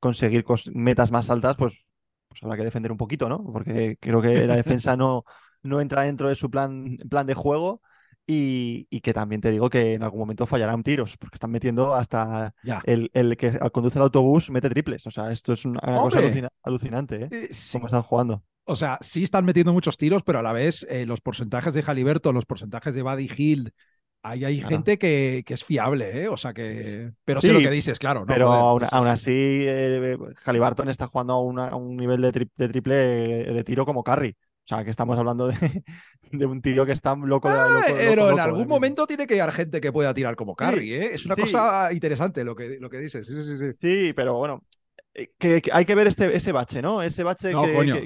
conseguir metas más altas, pues, pues habrá que defender un poquito, ¿no? Porque creo que la defensa no, no entra dentro de su plan, plan de juego y, que también te digo que en algún momento fallarán tiros, porque están metiendo hasta el, el, que conduce el autobús mete triples. O sea, esto es una, cosa alucinante, ¿eh? eh Cómo están jugando. O sea, sí están metiendo muchos tiros, pero a la vez eh, los porcentajes de Jaliberto, los porcentajes de Buddy Hill, ahí hay gente que, que, es fiable, ¿eh? O sea que. Pero sí, lo que dices, claro. pero aún, así, eh, está jugando a, un nivel de, de triple de tiro como Curry. O sea, que estamos hablando de, de un tío que está loco. de loco, pero en algún momento tiene que haber gente que pueda tirar como Carry, ¿eh? Es una cosa interesante lo que, lo que dices. Sí, sí, sí. sí pero bueno, que, hay que ver este, ese bache, ¿no? Ese bache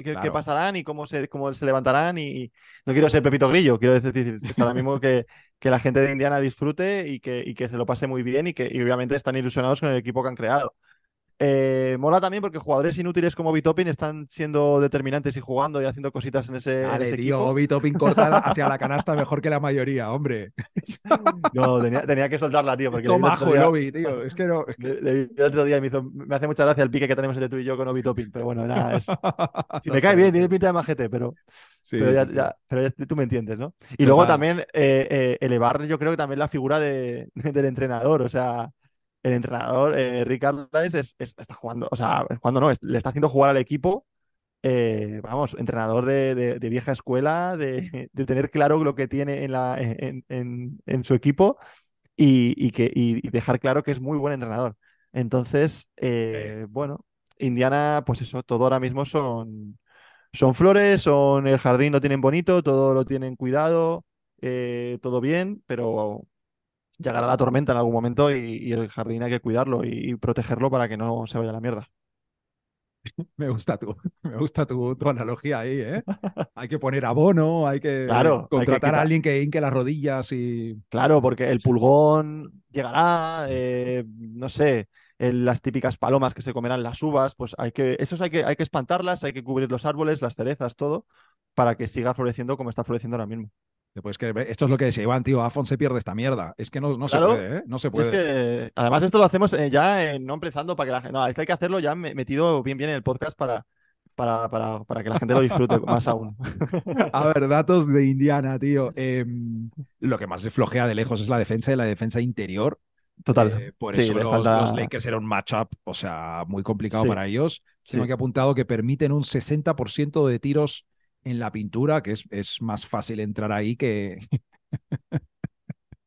que, pasarán y cómo se, cómo se levantarán. Y no quiero ser Pepito Grillo, quiero decir que ahora mismo que, que la gente de Indiana disfrute y que, y que se lo pase muy bien y que y obviamente están ilusionados con el equipo que han creado. Eh, mola también porque jugadores inútiles como Bitopin están siendo determinantes y jugando y haciendo cositas en ese. Vale, tío, Bitopin corta hacia la canasta mejor que la mayoría, hombre. no, tenía, que soltarla, tío. Porque Toma, Obi, tío. Es que no. El otro día me, hizo, me, hace mucha gracia el pique que tenemos entre tú y yo con Obi Topin, pero bueno, nada. Es... me cae bien, tiene pinta de majete, pero. pero, ya, pero tú me entiendes, ¿no? Y luego también eh, eh, elevar, yo creo que también la figura de, del entrenador, o sea el entrenador, eh, Rick está jugando, o sea, cuando no, le está haciendo jugar al equipo, eh, vamos, entrenador de, vieja escuela, de, tener claro lo que tiene en, la, en, su equipo y, que, y dejar claro que es muy buen entrenador. Entonces, eh, bueno, Indiana, pues eso, todo ahora mismo son, son flores, son el jardín lo tienen bonito, todo lo tienen cuidado, eh, todo bien, pero llegará la tormenta en algún momento y, el jardín hay que cuidarlo y, protegerlo para que no se vaya a la mierda. Me gusta tu, me gusta tu, analogía ahí, ¿eh? Hay que poner abono, hay que contratar a alguien que hinque las rodillas y. Claro, porque el pulgón llegará, eh, no sé, las típicas palomas que se comerán las uvas, pues hay que, esos hay que, hay que espantarlas, hay que cubrir los árboles, las cerezas, todo, para que siga floreciendo como está floreciendo ahora mismo. Pues que esto es lo que decía Iván, tío, Afon se pierde esta mierda. Es que no, no se puede, ¿eh? No se puede. Es que, además, esto lo hacemos eh, ya no empezando para que la gente. No, hay que hacerlo ya metido bien bien en el podcast para, para, para, para que la gente lo disfrute más aún. A ver, datos de Indiana, tío. Em, lo que más le flojea de lejos es la defensa y la defensa interior. Total. Eh, por eso los, Lakers era un matchup, o sea, muy complicado para ellos. Tengo que apuntado que permiten un 60% de tiros en la pintura, que es, es más fácil entrar ahí que...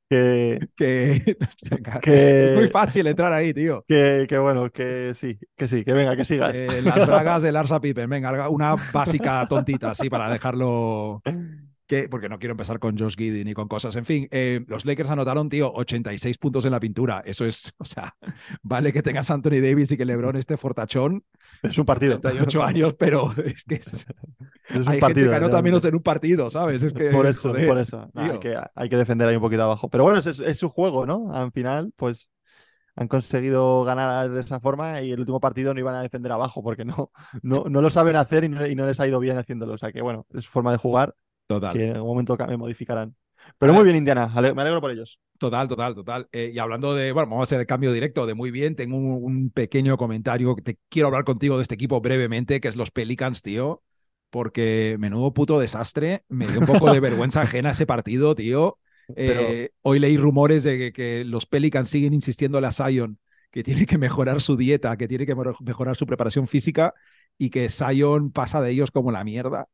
que, que, es muy fácil entrar ahí, tío. Que, que, bueno, que sí, que sí, que venga, que sigas. Eh, las bragas de Larsa Pippen, venga, una básica tontita así para dejarlo que, porque no quiero empezar con Josh Giddy ni con cosas. En fin, eh, los Lakers anotaron, tío, 86 puntos en la pintura. Eso es, o sea, vale que tengas Anthony Davis y que LeBron esté fortachón. Es un partido. 38 años, pero es que es, un hay partido, gente que anota menos en un partido, ¿sabes? Es que, por eso, por eso. hay, que, hay, que, defender ahí un poquito abajo. Pero bueno, es, es, su juego, ¿no? Al final, pues han conseguido ganar de esa forma y el último partido no iban a defender abajo porque no, no, no lo saben hacer y no, y no les ha ido bien haciéndolo. O sea que bueno, es su forma de jugar Total. Que en algún momento me modificarán. Pero muy bien, Indiana. Me alegro por ellos. Total, total, total. Eh, y hablando de, bueno, vamos a hacer el cambio directo de muy bien. Tengo un, pequeño comentario que te quiero hablar contigo de este equipo brevemente, que es los Pelicans, tío. Porque menudo puto desastre. Me dio un poco de vergüenza ajena ese partido, tío. Eh, hoy leí rumores de que, los Pelicans siguen insistiendo a la Zion que tiene que mejorar su dieta, que tiene que mejorar su preparación física y que Zion pasa de ellos como la mierda.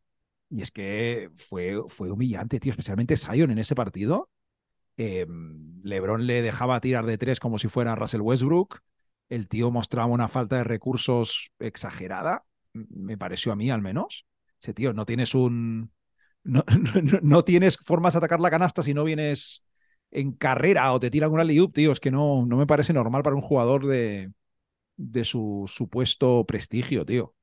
Y es que fue, fue humillante, tío, especialmente Zion en ese partido. Em, LeBron le dejaba tirar de tres como si fuera Russell Westbrook. El tío mostraba una falta de recursos exagerada, me pareció a mí al menos. Ese tío, no tienes un. No, no, tienes formas de atacar la canasta si no vienes en carrera o te tira alguna layup, tío, es que no, no me parece normal para un jugador de, de su supuesto prestigio, tío.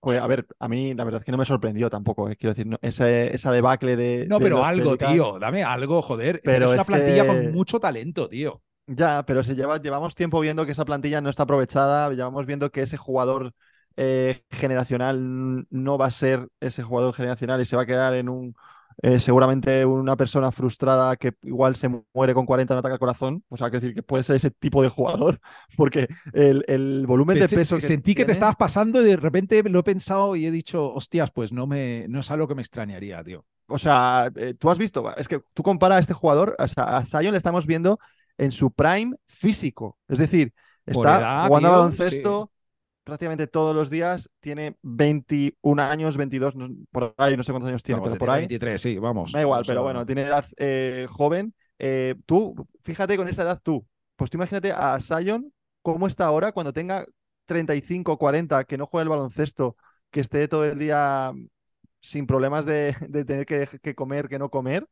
Pues a ver, a mí la verdad es que no me sorprendió tampoco. eh, Quiero decir, no, esa, esa debacle de. No, de pero algo, Pelicans- tío, dame algo, joder. Pero es una plantilla que- con mucho talento, tío. Ya, pero se lleva, llevamos tiempo viendo que esa plantilla no está aprovechada, llevamos viendo que ese jugador eh, generacional no va a ser ese jugador generacional y se va a quedar en un, eh, seguramente una persona frustrada que igual se muere con 40 en ataque al corazón, o sea, quiero decir que puede ser ese tipo de jugador, porque el, el volumen de peso que sentí que te estabas pasando y de repente lo he pensado y he dicho, hostias, pues no, me, no es algo que me extrañaría, tío. O sea, eh, tú has visto, es que tú comparas a este jugador, o sea, a Zion le estamos viendo en su prime físico. Es decir, está edad, jugando tío, baloncesto prácticamente todos los días, tiene 21 años, 22, no- por ahí, no sé cuántos años tiene, Vamos, pero por ahí. 23, sí, vamos. Da igual, O sea, pero bueno, tiene edad eh, joven. Eh, tú, fíjate con esta edad tú, pues tú imagínate a Zion cómo está ahora cuando tenga 35, 40, que no juegue el baloncesto, que esté todo el día sin problemas de, de tener que, que comer, que no comer.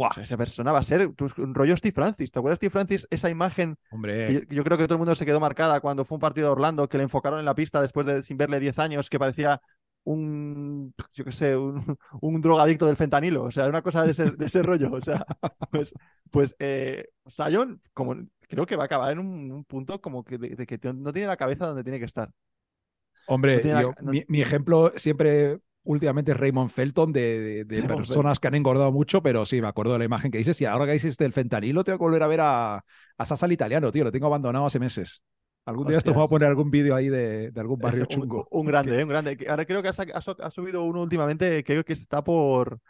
Buah, O sea, esa persona va a ser un rollo Steve Francis. ¿Te acuerdas Steve Francis? Esa imagen que hombre, yo, yo creo que todo el mundo se quedó marcada cuando fue un partido de Orlando, que le enfocaron en la pista después de sin verle 10 años, que parecía un, yo qué sé, un, un drogadicto del fentanilo. O sea, era una cosa de ese, de ese rollo. O sea, pues, pues eh, Zion, como creo que va a acabar en un, un punto como que de, de que no tiene la cabeza donde tiene que estar. hombre, no tiene yo- la- no- mi, mi ejemplo siempre últimamente Raymond Felton de, de- de Raymond personas que han engordado mucho, pero sí, me acuerdo de la imagen que dices y ahora que dices del fentanilo, tengo que volver a ver a, a Sasa el italiano, tío, lo tengo abandonado hace meses. Algún día esto me voy a poner algún vídeo ahí de, de algún barrio un, chungo. un grande, ¿eh? un grande. Ahora creo que ha, ha subido uno últimamente, creo que está por.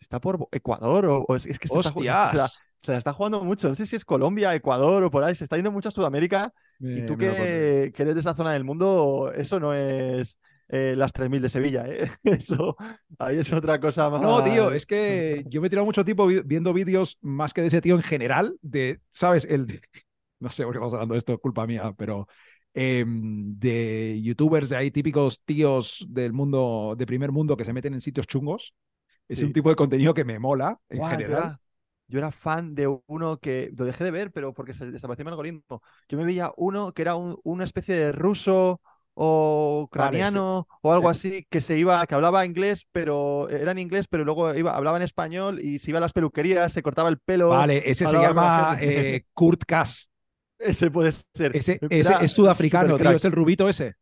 Está por Ecuador o, o es, es que se, está, se, la, se la está jugando mucho. No sé si es Colombia, Ecuador o por ahí. Se está yendo mucho a Sudamérica. Y tú que, que eres de esa zona del mundo, eso no es eh, las 3.000 de Sevilla. ¿eh? Eso ahí es otra cosa más. No, tío, es que yo me he tirado mucho tiempo vi- viendo vídeos más que de ese tío en general, de, ¿sabes? El, no sé por qué estamos hablando de esto, es culpa mía, pero em, de youtubers de ahí, típicos tíos del mundo, de primer mundo que se meten en sitios chungos. Es Sí. un tipo de contenido que me mola en yo general. era, yo era fan de uno que lo dejé de ver, pero porque se desapareció mi algoritmo. Yo me veía uno que era un- una especie de ruso o Vale, sí. ucraniano o algo así, que se iba, que hablaba inglés, pero era en inglés, pero luego iba, hablaba en español y se iba a las peluquerías, se cortaba el pelo. Vale, ese se llama eh, Kurt Kass. Ese puede ser. Ese, es sudafricano, tío, es el rubito ese.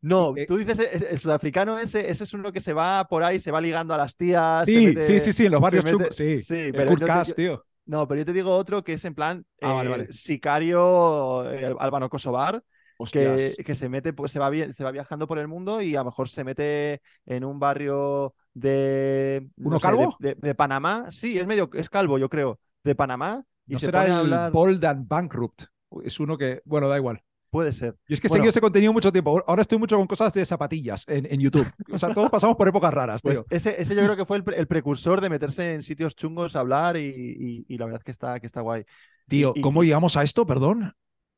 No, Eh, tú dices el, el sudafricano ese, ese es uno que se va por ahí, se va ligando a las tías. Sí, mete- sí, sí, sí, en los barrios mete- sí. Sí, El pero Kurt te- Kass, tío. No, pero yo te digo otro que es en plan Ah, vale, eh, vale. sicario eh, albano kosovar Hostias. Que, que se mete, pues se va, se va viajando por el mundo y a lo mejor se mete en un barrio de, no ¿Uno sé, de- calvo? de, de Panamá. Sí, es medio, es calvo, yo creo, de Panamá y ¿No se será el hablar. Bold and Bankrupt? Es uno que, bueno, da igual. Puede ser. Y es que he Bueno. seguido ese contenido mucho tiempo. Ahora estoy mucho con cosas de zapatillas en, en YouTube. O sea, todos pasamos por épocas raras, Pues ese, ese yo creo que fue el, pre- el precursor de meterse en sitios chungos a hablar y, y- y la verdad es que está, que está guay. Tío, y- ¿cómo llegamos a esto? Perdón.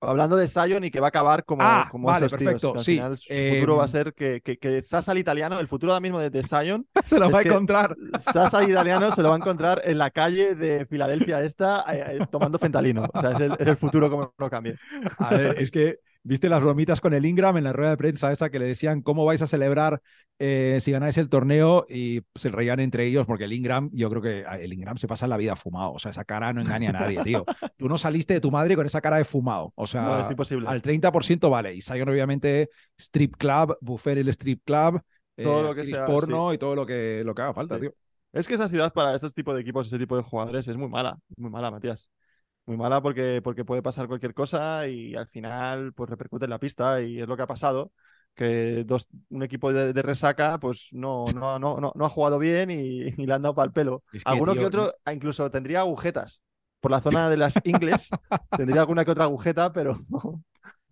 Hablando de Zion y que va a acabar como, Ah, como vale, esos tíos, perfecto, al sí. final su futuro Em, va a ser que, que, que Sasa el italiano, el futuro ahora mismo de, de Zion, Se lo va a encontrar. Sasa el italiano se lo va a encontrar en la calle de Filadelfia esta eh, eh, tomando fentalino. O sea, es el, es el futuro como no cambie. A ver, es que viste las bromitas con el Ingram en la rueda de prensa esa que le decían cómo vais a celebrar eh, si ganáis el torneo y se reían entre ellos porque el Ingram, yo creo que el Ingram se pasa la vida fumado. O sea, esa cara no engaña a nadie, tío. Tú no saliste de tu madre con esa cara de fumado. O sea, No, es imposible. al 30% vale. Y Zion, obviamente, strip club, buffet el strip club, Todo lo que sea, porno y todo lo que, lo que haga falta, Sí. tío. Es que esa ciudad para estos tipos de equipos, ese tipo de jugadores, es muy mala. Muy mala, Matías. Muy mala porque, porque puede pasar cualquier cosa y al final pues repercute en la pista y es lo que ha pasado. Que dos, un equipo de, de resaca pues no, no, no, no, no ha jugado bien y, y le han dado para el pelo. Es que, Alguno que otro ah, incluso tendría agujetas. Por la zona de las ingles tendría alguna que otra agujeta, pero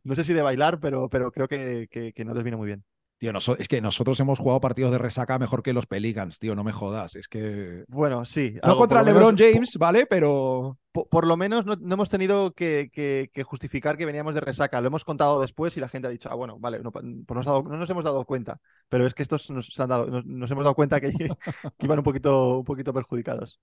no sé si de bailar, pero, pero creo que, que- que no les viene muy bien. Tío, es que nosotros hemos jugado partidos de resaca mejor que los Pelicans, tío, no me jodas. Es que. Bueno, sí. No algo, contra LeBron menos- James, ¿vale? Pero. po- por lo menos no, no hemos tenido que, que- que justificar que veníamos de resaca. Lo hemos contado después y la gente ha dicho, ah, bueno, vale, no, pues nos, ha dado- no nos hemos dado cuenta. Pero es que estos nos, han dado, nos, nos hemos dado cuenta que, que iban un poquito, un poquito perjudicados.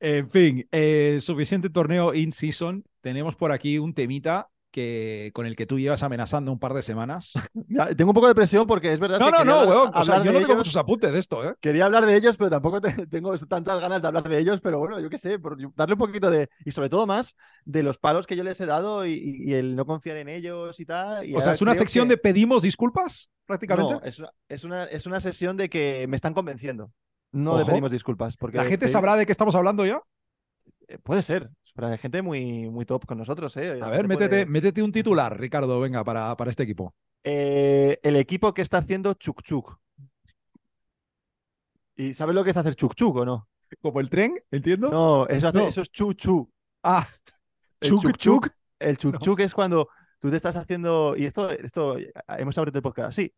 En fin, eh, suficiente torneo in season. Tenemos por aquí un temita que, con el que tú llevas amenazando un par de semanas. Ya, tengo un poco de presión porque es verdad No, que no, no, weón. O sea, yo no tengo ellos. muchos apuntes de esto, ¿eh? Quería hablar de ellos, pero tampoco te- tengo tantas ganas de hablar de ellos, pero bueno, yo qué sé, por darle un poquito de, y sobre todo más, de los palos que yo les he dado y, y- el no confiar en ellos y tal. y O sea, es una sección que- de pedimos disculpas, prácticamente. No, es una, es, una, es una sesión de que me están convenciendo. No Ojo. pedimos disculpas. Porque ¿La gente sabrá de qué estamos hablando ya? eh, Puede ser. Pero hay gente muy, muy top con nosotros, ¿eh? A ver, métete, puede- métete un titular, Ricardo, venga, para, para este equipo. Eh, el equipo que está haciendo Chuk Chuk. ¿Y sabes lo que es hacer Chuk Chuk o no? ¿Como el tren? ¿Entiendo? No, eso, hace- No. eso es Chu Chu. Ah, El chuk, chuk chuk. El Chuk No. Chuk es cuando tú te estás haciendo. Y esto, esto hemos abierto el podcast así.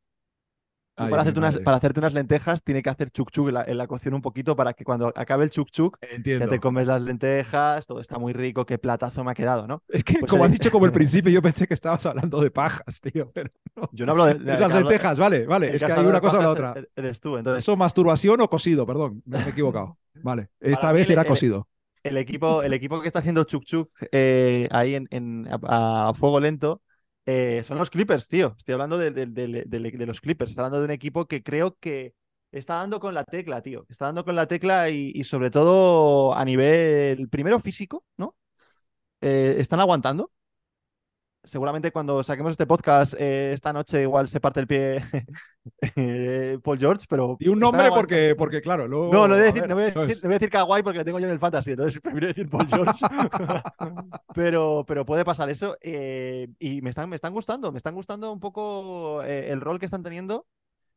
Ay, para, hacerte unas, para hacerte unas lentejas, tiene que hacer Chuk Chuk en la, en la cocción un poquito para que cuando acabe el Chuk Chuk Entiendo. ya te comes las lentejas, todo está muy rico, qué platazo me ha quedado, ¿no? Es que, Pues como el- has dicho como el principio, yo pensé que estabas hablando de pajas, tío. Pero Yo no hablo de. es de- las hablo- lentejas, vale, vale. el Es que hay una cosa o la otra. e- Eres tú. Entonces, ¿Eso masturbación o cocido? Perdón, me he equivocado. Vale, esta vez era cocido. el equipo, el equipo que está haciendo Chuk eh, ahí en, en- a, a fuego lento eh, son los Clippers, tío. Estoy hablando de, de- de- los Clippers. Está hablando de un equipo que creo que está dando con la tecla, tío. Está dando con la tecla y, y sobre todo a nivel primero físico, ¿no? Eh, están aguantando. Seguramente cuando saquemos este podcast eh, esta noche igual se parte el pie eh, Paul George, pero Y un nombre porque, porque claro, luego. No, no voy a decir, ver, no voy a ¿sabes? decir, no voy a decir Kawhi porque lo tengo yo en el fantasy, entonces prefiero decir Paul George. pero, pero puede pasar eso. eh, y me están, me están gustando, me están gustando un poco el rol que están teniendo,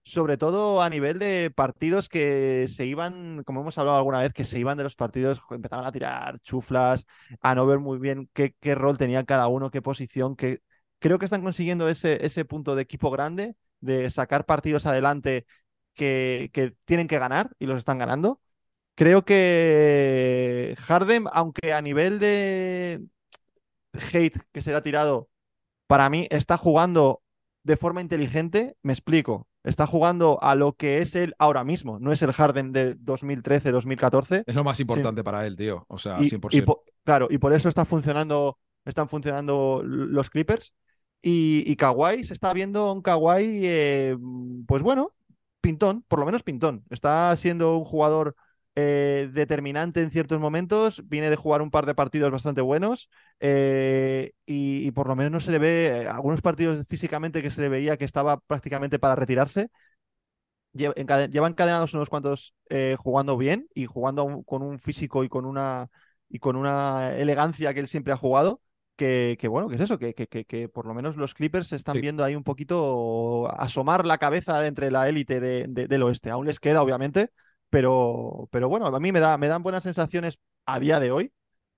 sobre todo a nivel de partidos que se iban, como hemos hablado alguna vez, que se iban de los partidos, empezaban a tirar chuflas, a no ver muy bien qué, qué rol tenía cada uno, qué posición, que creo que están consiguiendo ese, ese punto de equipo grande, de sacar partidos adelante que, que tienen que ganar y los están ganando. Creo que Harden, aunque a nivel de hate que se le ha tirado, para mí está jugando de forma inteligente, me explico. Está jugando a lo que es él ahora mismo, no es el Harden de 2013-2014. Es lo más importante para él, tío. O sea, Y, 100%. y po- claro, y por eso está funcionando, están funcionando los Clippers. Y, y Kawhi se está viendo un Kawhi, eh, pues bueno, pintón, por lo menos pintón. Está siendo un jugador eh, determinante en ciertos momentos. Viene de jugar un par de partidos bastante buenos. eh, y, y por lo menos no se le ve eh, algunos partidos físicamente que se le veía que estaba prácticamente para retirarse. Lleva encadenados unos cuantos jugando bien y jugando un- con un físico y con una y con una elegancia que él siempre ha jugado. Que, que bueno, que es eso, que, que, que- que por lo menos los Clippers se están Sí. viendo ahí un poquito asomar la cabeza entre la élite de- de- del oeste. Aún les queda, obviamente, pero, pero bueno, a mí me da, me dan buenas sensaciones a día de hoy.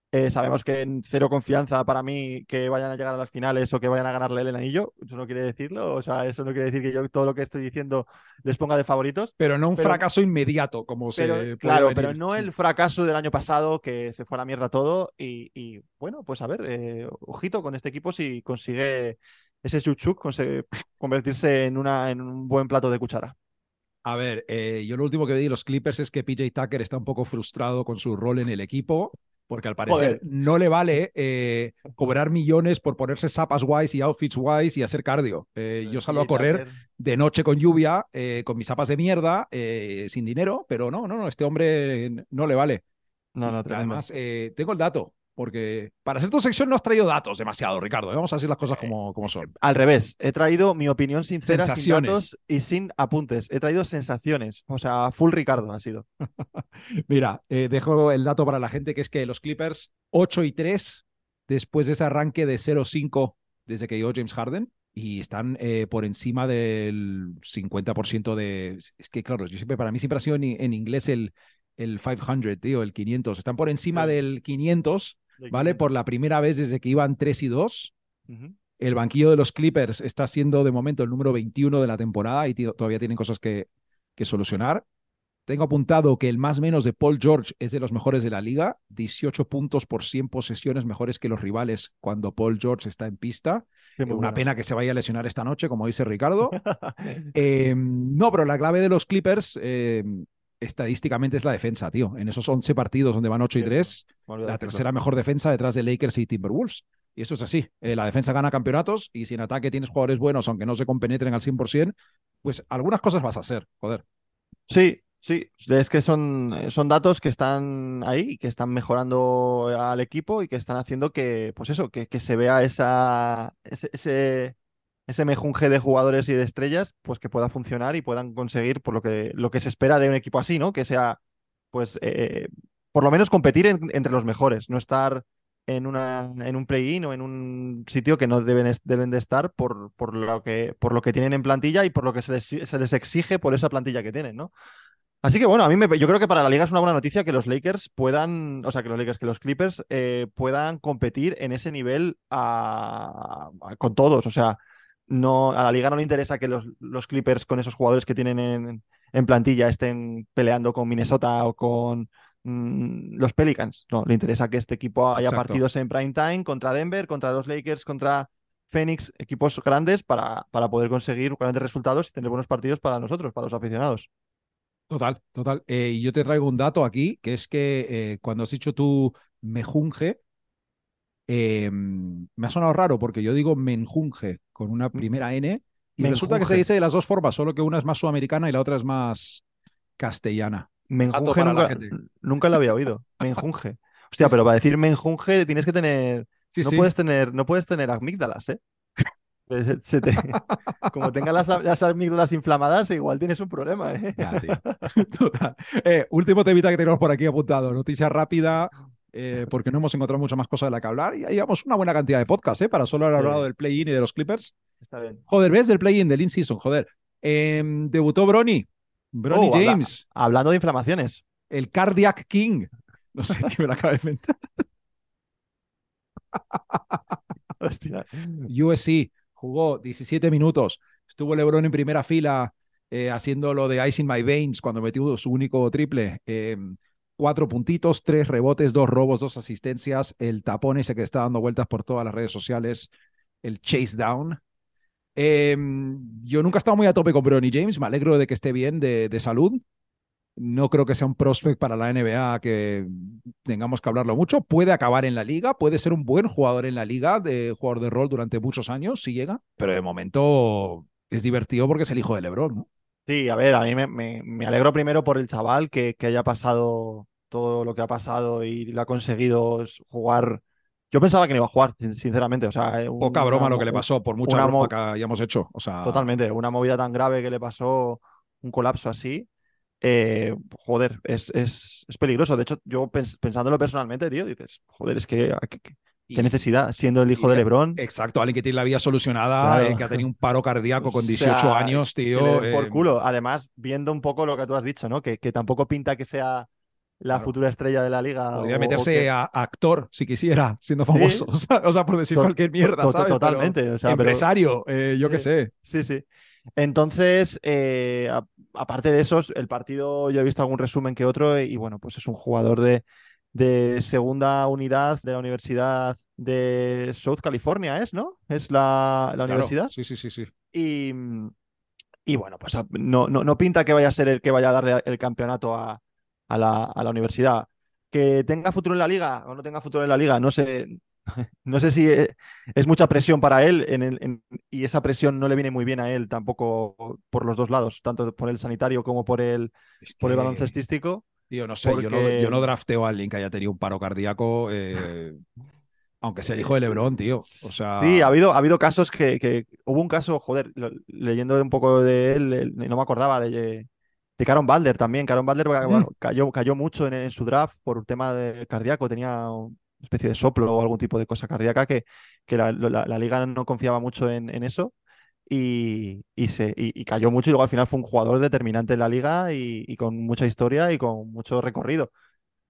Eh, sabemos que en cero confianza para mí que vayan a llegar a las finales o que vayan a ganarle el anillo. Eso no quiere decirlo. O sea, eso no quiere decir que yo todo lo que estoy diciendo les ponga de favoritos. Pero no un pero- fracaso inmediato, como se. Puede claro, venir. pero no el fracaso del año pasado que se fue a la mierda todo. Y, y, bueno, pues a ver, eh, ojito con este equipo si consigue ese chuchuk consigue convertirse en, una, en un buen plato de cuchara. A ver, eh, yo lo último que vi de los Clippers es que PJ Tucker está un poco frustrado con su rol en el equipo, porque al parecer Joder. no le vale eh, cobrar millones por ponerse zapas guays y outfits guays y hacer cardio. Eh, yo salgo a correr de noche con lluvia, con mis zapas de mierda, sin dinero, pero no, no, no, este hombre no le vale. No, no, además, tengo el dato, porque para hacer tu sección no has traído datos demasiado, Ricardo. ¿eh? Vamos a decir las cosas como, como son. Al revés, he traído mi opinión sincera, sin datos y sin apuntes. He traído sensaciones. O sea, full Ricardo ha sido. Mira, eh, dejo el dato para la gente que es que los Clippers 8 y 3 después de ese arranque de 0-5 desde que llegó James Harden y están eh, por encima del 50% de... Es que claro, yo siempre, para mí siempre ha sido en, en inglés el, el 500, tío, el 500. Están por encima Sí. del 500, ¿vale? Por la primera vez desde que iban 3 y 2. Ujú. El banquillo de los Clippers está siendo de momento el número 21 de la temporada y todavía tienen cosas que, que solucionar. Tengo apuntado que el más menos de Paul George es de los mejores de la liga, 18 puntos por 100 posesiones mejores que los rivales cuando Paul George está en pista. Eh, Una pena que se vaya a lesionar esta noche, como dice Ricardo. Eh, no, pero la clave de los Clippers, eh, estadísticamente es la defensa, tío. En esos 11 partidos donde van 8 y 3, la tercera mejor defensa detrás de Lakers y Timberwolves. Y eso es así. Eh, la defensa gana campeonatos y si en ataque tienes jugadores buenos, aunque no se compenetren al 100%, pues algunas cosas vas a hacer, joder. Sí, sí. Es que son, son datos que están ahí, que están mejorando al equipo y que están haciendo que, pues eso, que, que se vea esa, ese ese mejunje de jugadores y de estrellas, pues que pueda funcionar y puedan conseguir por lo que, lo que se espera de un equipo así, ¿no? Que sea, pues, eh, por lo menos competir entre los mejores, no estar en, una, en un play-in o en un sitio que no deben, deben de estar por, por, lo que, por lo que tienen en plantilla y por lo que se les, se les exige por esa plantilla que tienen, ¿no? Así que bueno, a mí me, yo creo que para la liga es una buena noticia que los Lakers puedan, o sea, que los Lakers, que los Clippers eh, puedan competir en ese nivel con todos. O sea, no, a la liga no le interesa que los, los Clippers con esos jugadores que tienen en, en, plantilla estén peleando con Minnesota o con mm, los Pelicans. No, le interesa que este equipo haya partidos en prime time contra Denver, contra los Lakers, contra Phoenix, equipos grandes para, para poder conseguir grandes resultados y tener buenos partidos para nosotros, para los aficionados. Total, total. Eh, y yo te traigo un dato aquí, que es que eh, cuando has dicho tú mejunje, eh, me ha sonado raro porque yo digo menjunje con una primera N y resulta que se dice de las dos formas, solo que una es más sudamericana y la otra es más castellana. Menjunje nunca, nunca lo había oído. Menjunje. Hostia, pero para decir menjunje tienes que tener. no puedes tener, no puedes tener amígdalas, ¿eh? Como tengas las, amígdalas inflamadas, igual tienes un problema. ¿eh? eh último temita que tenemos por aquí apuntado. Noticia rápida. Eh, porque no hemos encontrado muchas más cosas de la que hablar y llevamos una buena cantidad de podcasts, ¿eh? Para solo haber hablado del play-in y de los Clippers. Está bien. Joder, ¿ves? Del play-in, del in-season, joder. Em, debutó Bronny. Bronny oh, James. hablando de inflamaciones. El Cardiac King. No sé qué me la acaba de inventar. Hostia. USC jugó 17 minutos. Estuvo LeBron en primera fila eh, haciendo lo de Ice in My Veins cuando metió su único triple. Eh, cuatro puntitos, tres rebotes, dos robos, dos asistencias, el tapón ese que está dando vueltas por todas las redes sociales, el chase down. Em, yo nunca he estado muy a tope con Bronny James, me alegro de que esté bien de, salud. No creo que sea un prospect para la NBA que tengamos que hablarlo mucho. Puede acabar en la liga, puede ser un buen jugador en la liga, de jugador de rol durante muchos años, si llega, pero de momento es divertido porque es el hijo de LeBron, ¿no? Sí, a ver, a mí me, alegro primero por el chaval que, que, haya pasado todo lo que ha pasado y lo ha conseguido jugar. Yo pensaba que no iba a jugar, sinceramente. O sea, eh, Poca broma lo que le pasó, por mucha broma que hayamos hecho. O sea... Totalmente, una movida tan grave que le pasó, un colapso así. Eh, joder, es, es, es, peligroso. De hecho, yo pensándolo personalmente, tío, dices, joder, es que ¿Qué necesidad? Siendo el hijo de Lebron. Exacto, alguien que tiene la vida solucionada, eh, que ha tenido un paro cardíaco con 18 años, tío. Por eh, culo. Además, viendo un poco lo que tú has dicho, ¿no? Que, que tampoco pinta que sea la futura estrella de la liga. Podría meterse a, actor si quisiera, siendo famoso. O sea, por decir cualquier mierda, ¿sabes? Totalmente. empresario, eh, yo qué sé. Sí, sí. Entonces, aparte de eso, el partido, yo he visto algún resumen que otro, y bueno, pues es un jugador de, de segunda unidad de la Universidad de South California, ¿es, no? Es la, universidad. Sí, sí, sí, sí. Y, y bueno, pues no, no, no, pinta que vaya a ser el que vaya a darle el campeonato a, a, la, a la universidad. Que tenga futuro en la liga o no tenga futuro en la liga, no sé, no sé si es mucha presión para él en y esa presión no le viene muy bien a él tampoco por los dos lados, tanto por el sanitario como por el, por el baloncestístico. Yo no sé, yo, no, yo, no, drafteo a alguien que haya tenido un paro cardíaco, eh, aunque sea el hijo de Lebron, tío. O sea... Sí, ha habido, ha habido casos que, que Hubo un caso, joder, leyendo un poco de él, no me acordaba de, de Caron Balder también. Caron Balder mm. cayó, cayó mucho en, su draft por un tema de cardíaco, tenía una especie de soplo o algún tipo de cosa cardíaca que, que la, la, liga no confiaba mucho en, en eso y, se, y, cayó mucho y luego al final fue un jugador determinante en la liga y, con mucha historia y con mucho recorrido.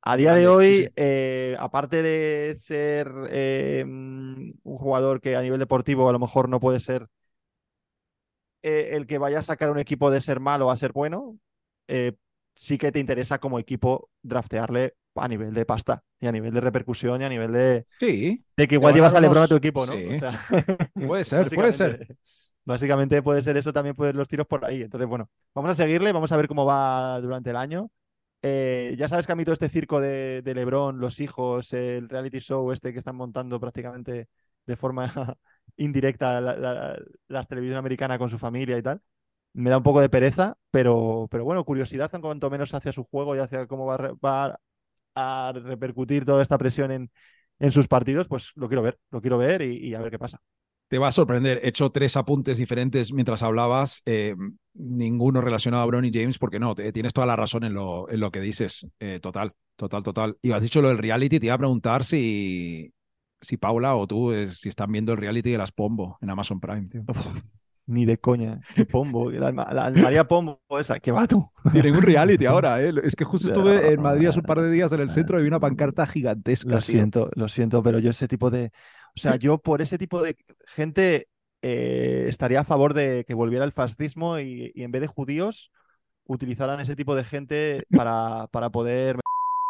A día de hoy, eh, aparte de ser eh, un jugador que a nivel deportivo a lo mejor no puede ser eh, el que vaya a sacar un equipo de ser malo a ser bueno, sí que te interesa como equipo draftearle a nivel de pasta y a nivel de repercusión y a nivel de, sí, de que igual llevas a Lebron a tu equipo, ¿no? puede ser, puede ser. Básicamente puede ser eso, también pueden los tiros por ahí. Entonces, bueno, vamos a seguirle, vamos a ver cómo va durante el año. Eh, ya sabes que a mí todo este circo de, de Lebron, los hijos, el reality show este que están montando prácticamente de forma indirecta la, televisión americana con su familia y tal, me da un poco de pereza, pero, pero bueno, curiosidad en cuanto menos hacia su juego y hacia cómo va, va a repercutir toda esta presión en, en sus partidos, pues lo quiero ver, lo quiero ver y, a ver qué pasa. Te va a sorprender. He hecho tres apuntes diferentes mientras hablabas, eh, ninguno relacionado a Bronny James, porque no, te, tienes toda la razón en lo, en lo que dices. Eh, total, total, total. Y has dicho lo del reality, te iba a preguntar si, si Paula o tú, es, si están viendo el reality de las Pombo en Amazon Prime, tío. Uf, ni de coña. Qué Pombo, la, la, María Pombo esa, qué va tú. Tienen un reality ahora, ¿eh? Es que justo estuve en Madrid hace un par de días en el centro y vi una pancarta gigantesca. Lo tío. siento, lo siento, pero yo ese tipo de. O sea, yo por ese tipo de gente eh, estaría a favor de que volviera el fascismo y, y, en vez de judíos utilizaran ese tipo de gente para, para poder.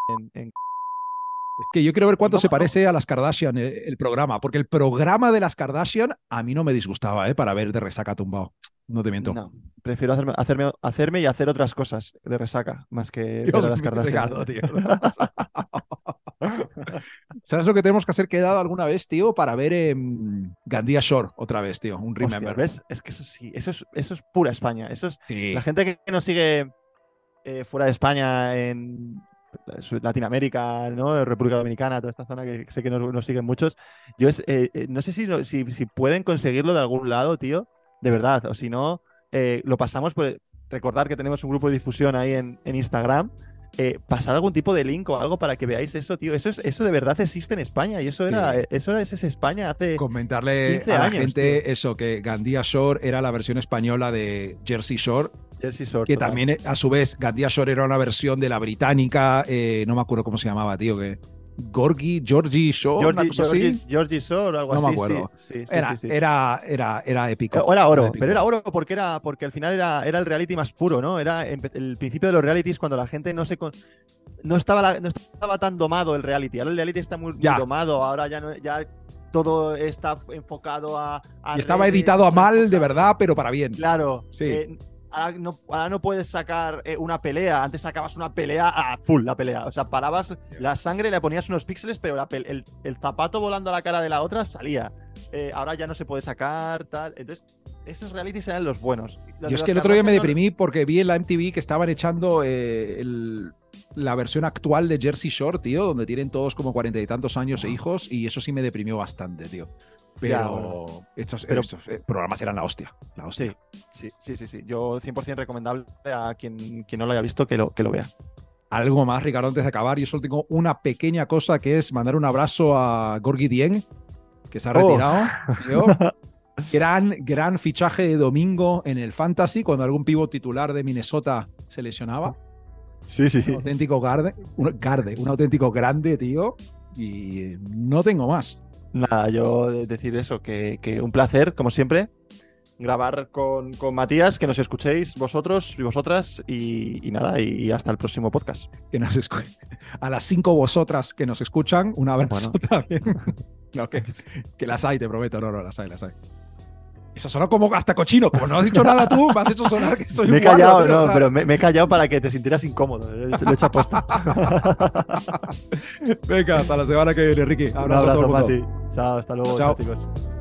En, en... Es que yo quiero ver cuánto no, se parece no. a las Kardashian el, el, programa, porque el programa de las Kardashian a mí no me disgustaba, ¿eh? Para ver de resaca tumbado. No te miento. No, prefiero hacerme, hacerme, hacerme y hacer otras cosas de resaca, más que Dios ver a las Kardashian. Regalo, tío. ¿Sabes lo que tenemos que hacer quedado alguna vez, tío? Para ver eh, Gandía Shore otra vez, tío. Un remember. Hostia, ¿Ves? Es que eso sí, eso es, eso es pura España. Eso es sí. la gente que nos sigue eh, fuera de España en Latinoamérica, ¿no? República Dominicana, toda esta zona que sé que nos, nos siguen muchos. Yo es, eh, no sé si, si, si, pueden conseguirlo de algún lado, tío, de verdad, o si no, eh, lo pasamos por recordar que tenemos un grupo de difusión ahí en, en Instagram. Eh, pasar algún tipo de link o algo para que veáis eso, tío. Eso, es, eso de verdad existe en España y eso era, sí. eso es, es España hace. Comentarle 15 a la años, gente tío. eso, que Gandía Shore era la versión española de Jersey Shore Jersey Shore, que total. también, a su vez, Gandía Shore era una versión de la británica, eh, no me acuerdo cómo se llamaba, tío, que Gorgie, Georgie Shore, Georgie, una cosa Georgie, así. Georgie Shore, algo No me acuerdo. Sí, sí, sí, era, sí. Era, era, era épico. O era oro, épico. pero era oro porque era porque al final era, era el reality más puro, ¿no? Era el principio de los realities cuando la gente no se con... no estaba la... no estaba tan domado el reality. Ahora el reality está muy, domado, ahora ya no ya todo está enfocado a, a Y estaba redes, editado a mal, de verdad, pero para bien. Claro. Sí. eh, ahora, no, ahora no puedes sacar eh, una pelea. Antes sacabas una pelea a full, la pelea. O sea, parabas la sangre, le ponías unos píxeles, pero la el, el zapato volando a la cara de la otra salía. Eh, ahora ya no se puede sacar, tal. Entonces, esos realities eran los buenos. Los Yo es que el otro día me no- deprimí porque vi en la MTV que estaban echando eh, el- la versión actual de Jersey Shore, tío, donde tienen todos como cuarenta y tantos años e hijos, y eso sí me deprimió bastante, tío. Pero Ya, bueno. estos, Pero- estos, eh, programas eran la hostia. La hostia. Sí, sí, sí, sí. Yo 100% recomendable a quien, quien no lo haya visto que lo, que lo vea. Algo más, Ricardo, antes de acabar. Yo solo tengo una pequeña cosa que es mandar un abrazo a Gorgi Dien, que se ha Oh. retirado. Gran, gran fichaje de domingo en el Fantasy, cuando algún pivo titular de Minnesota se lesionaba. Sí, sí. Un auténtico garde, un, garde, un auténtico grande, tío. Y no tengo más. Nada, yo de- decir eso, que, que un placer, como siempre, grabar con, con Matías, que nos escuchéis vosotros y vosotras, y, y nada, y, y hasta el próximo podcast. Que nos escu- a las cinco vosotras que nos escuchan, un abrazo también. No, que, que las hay, te prometo. No, no, las hay, las hay. Eso sonó como hasta cochino. Como no has dicho nada tú, me has hecho sonar que soy Me he callado, no, pero me, me he callado para que te sintieras incómodo. Lo he hecho, aposta. Venga, hasta la semana que viene, Ricky. Un Abrazo a todo abrazo, el mundo. Mati. Chao, hasta luego, Chao. chao, chicos.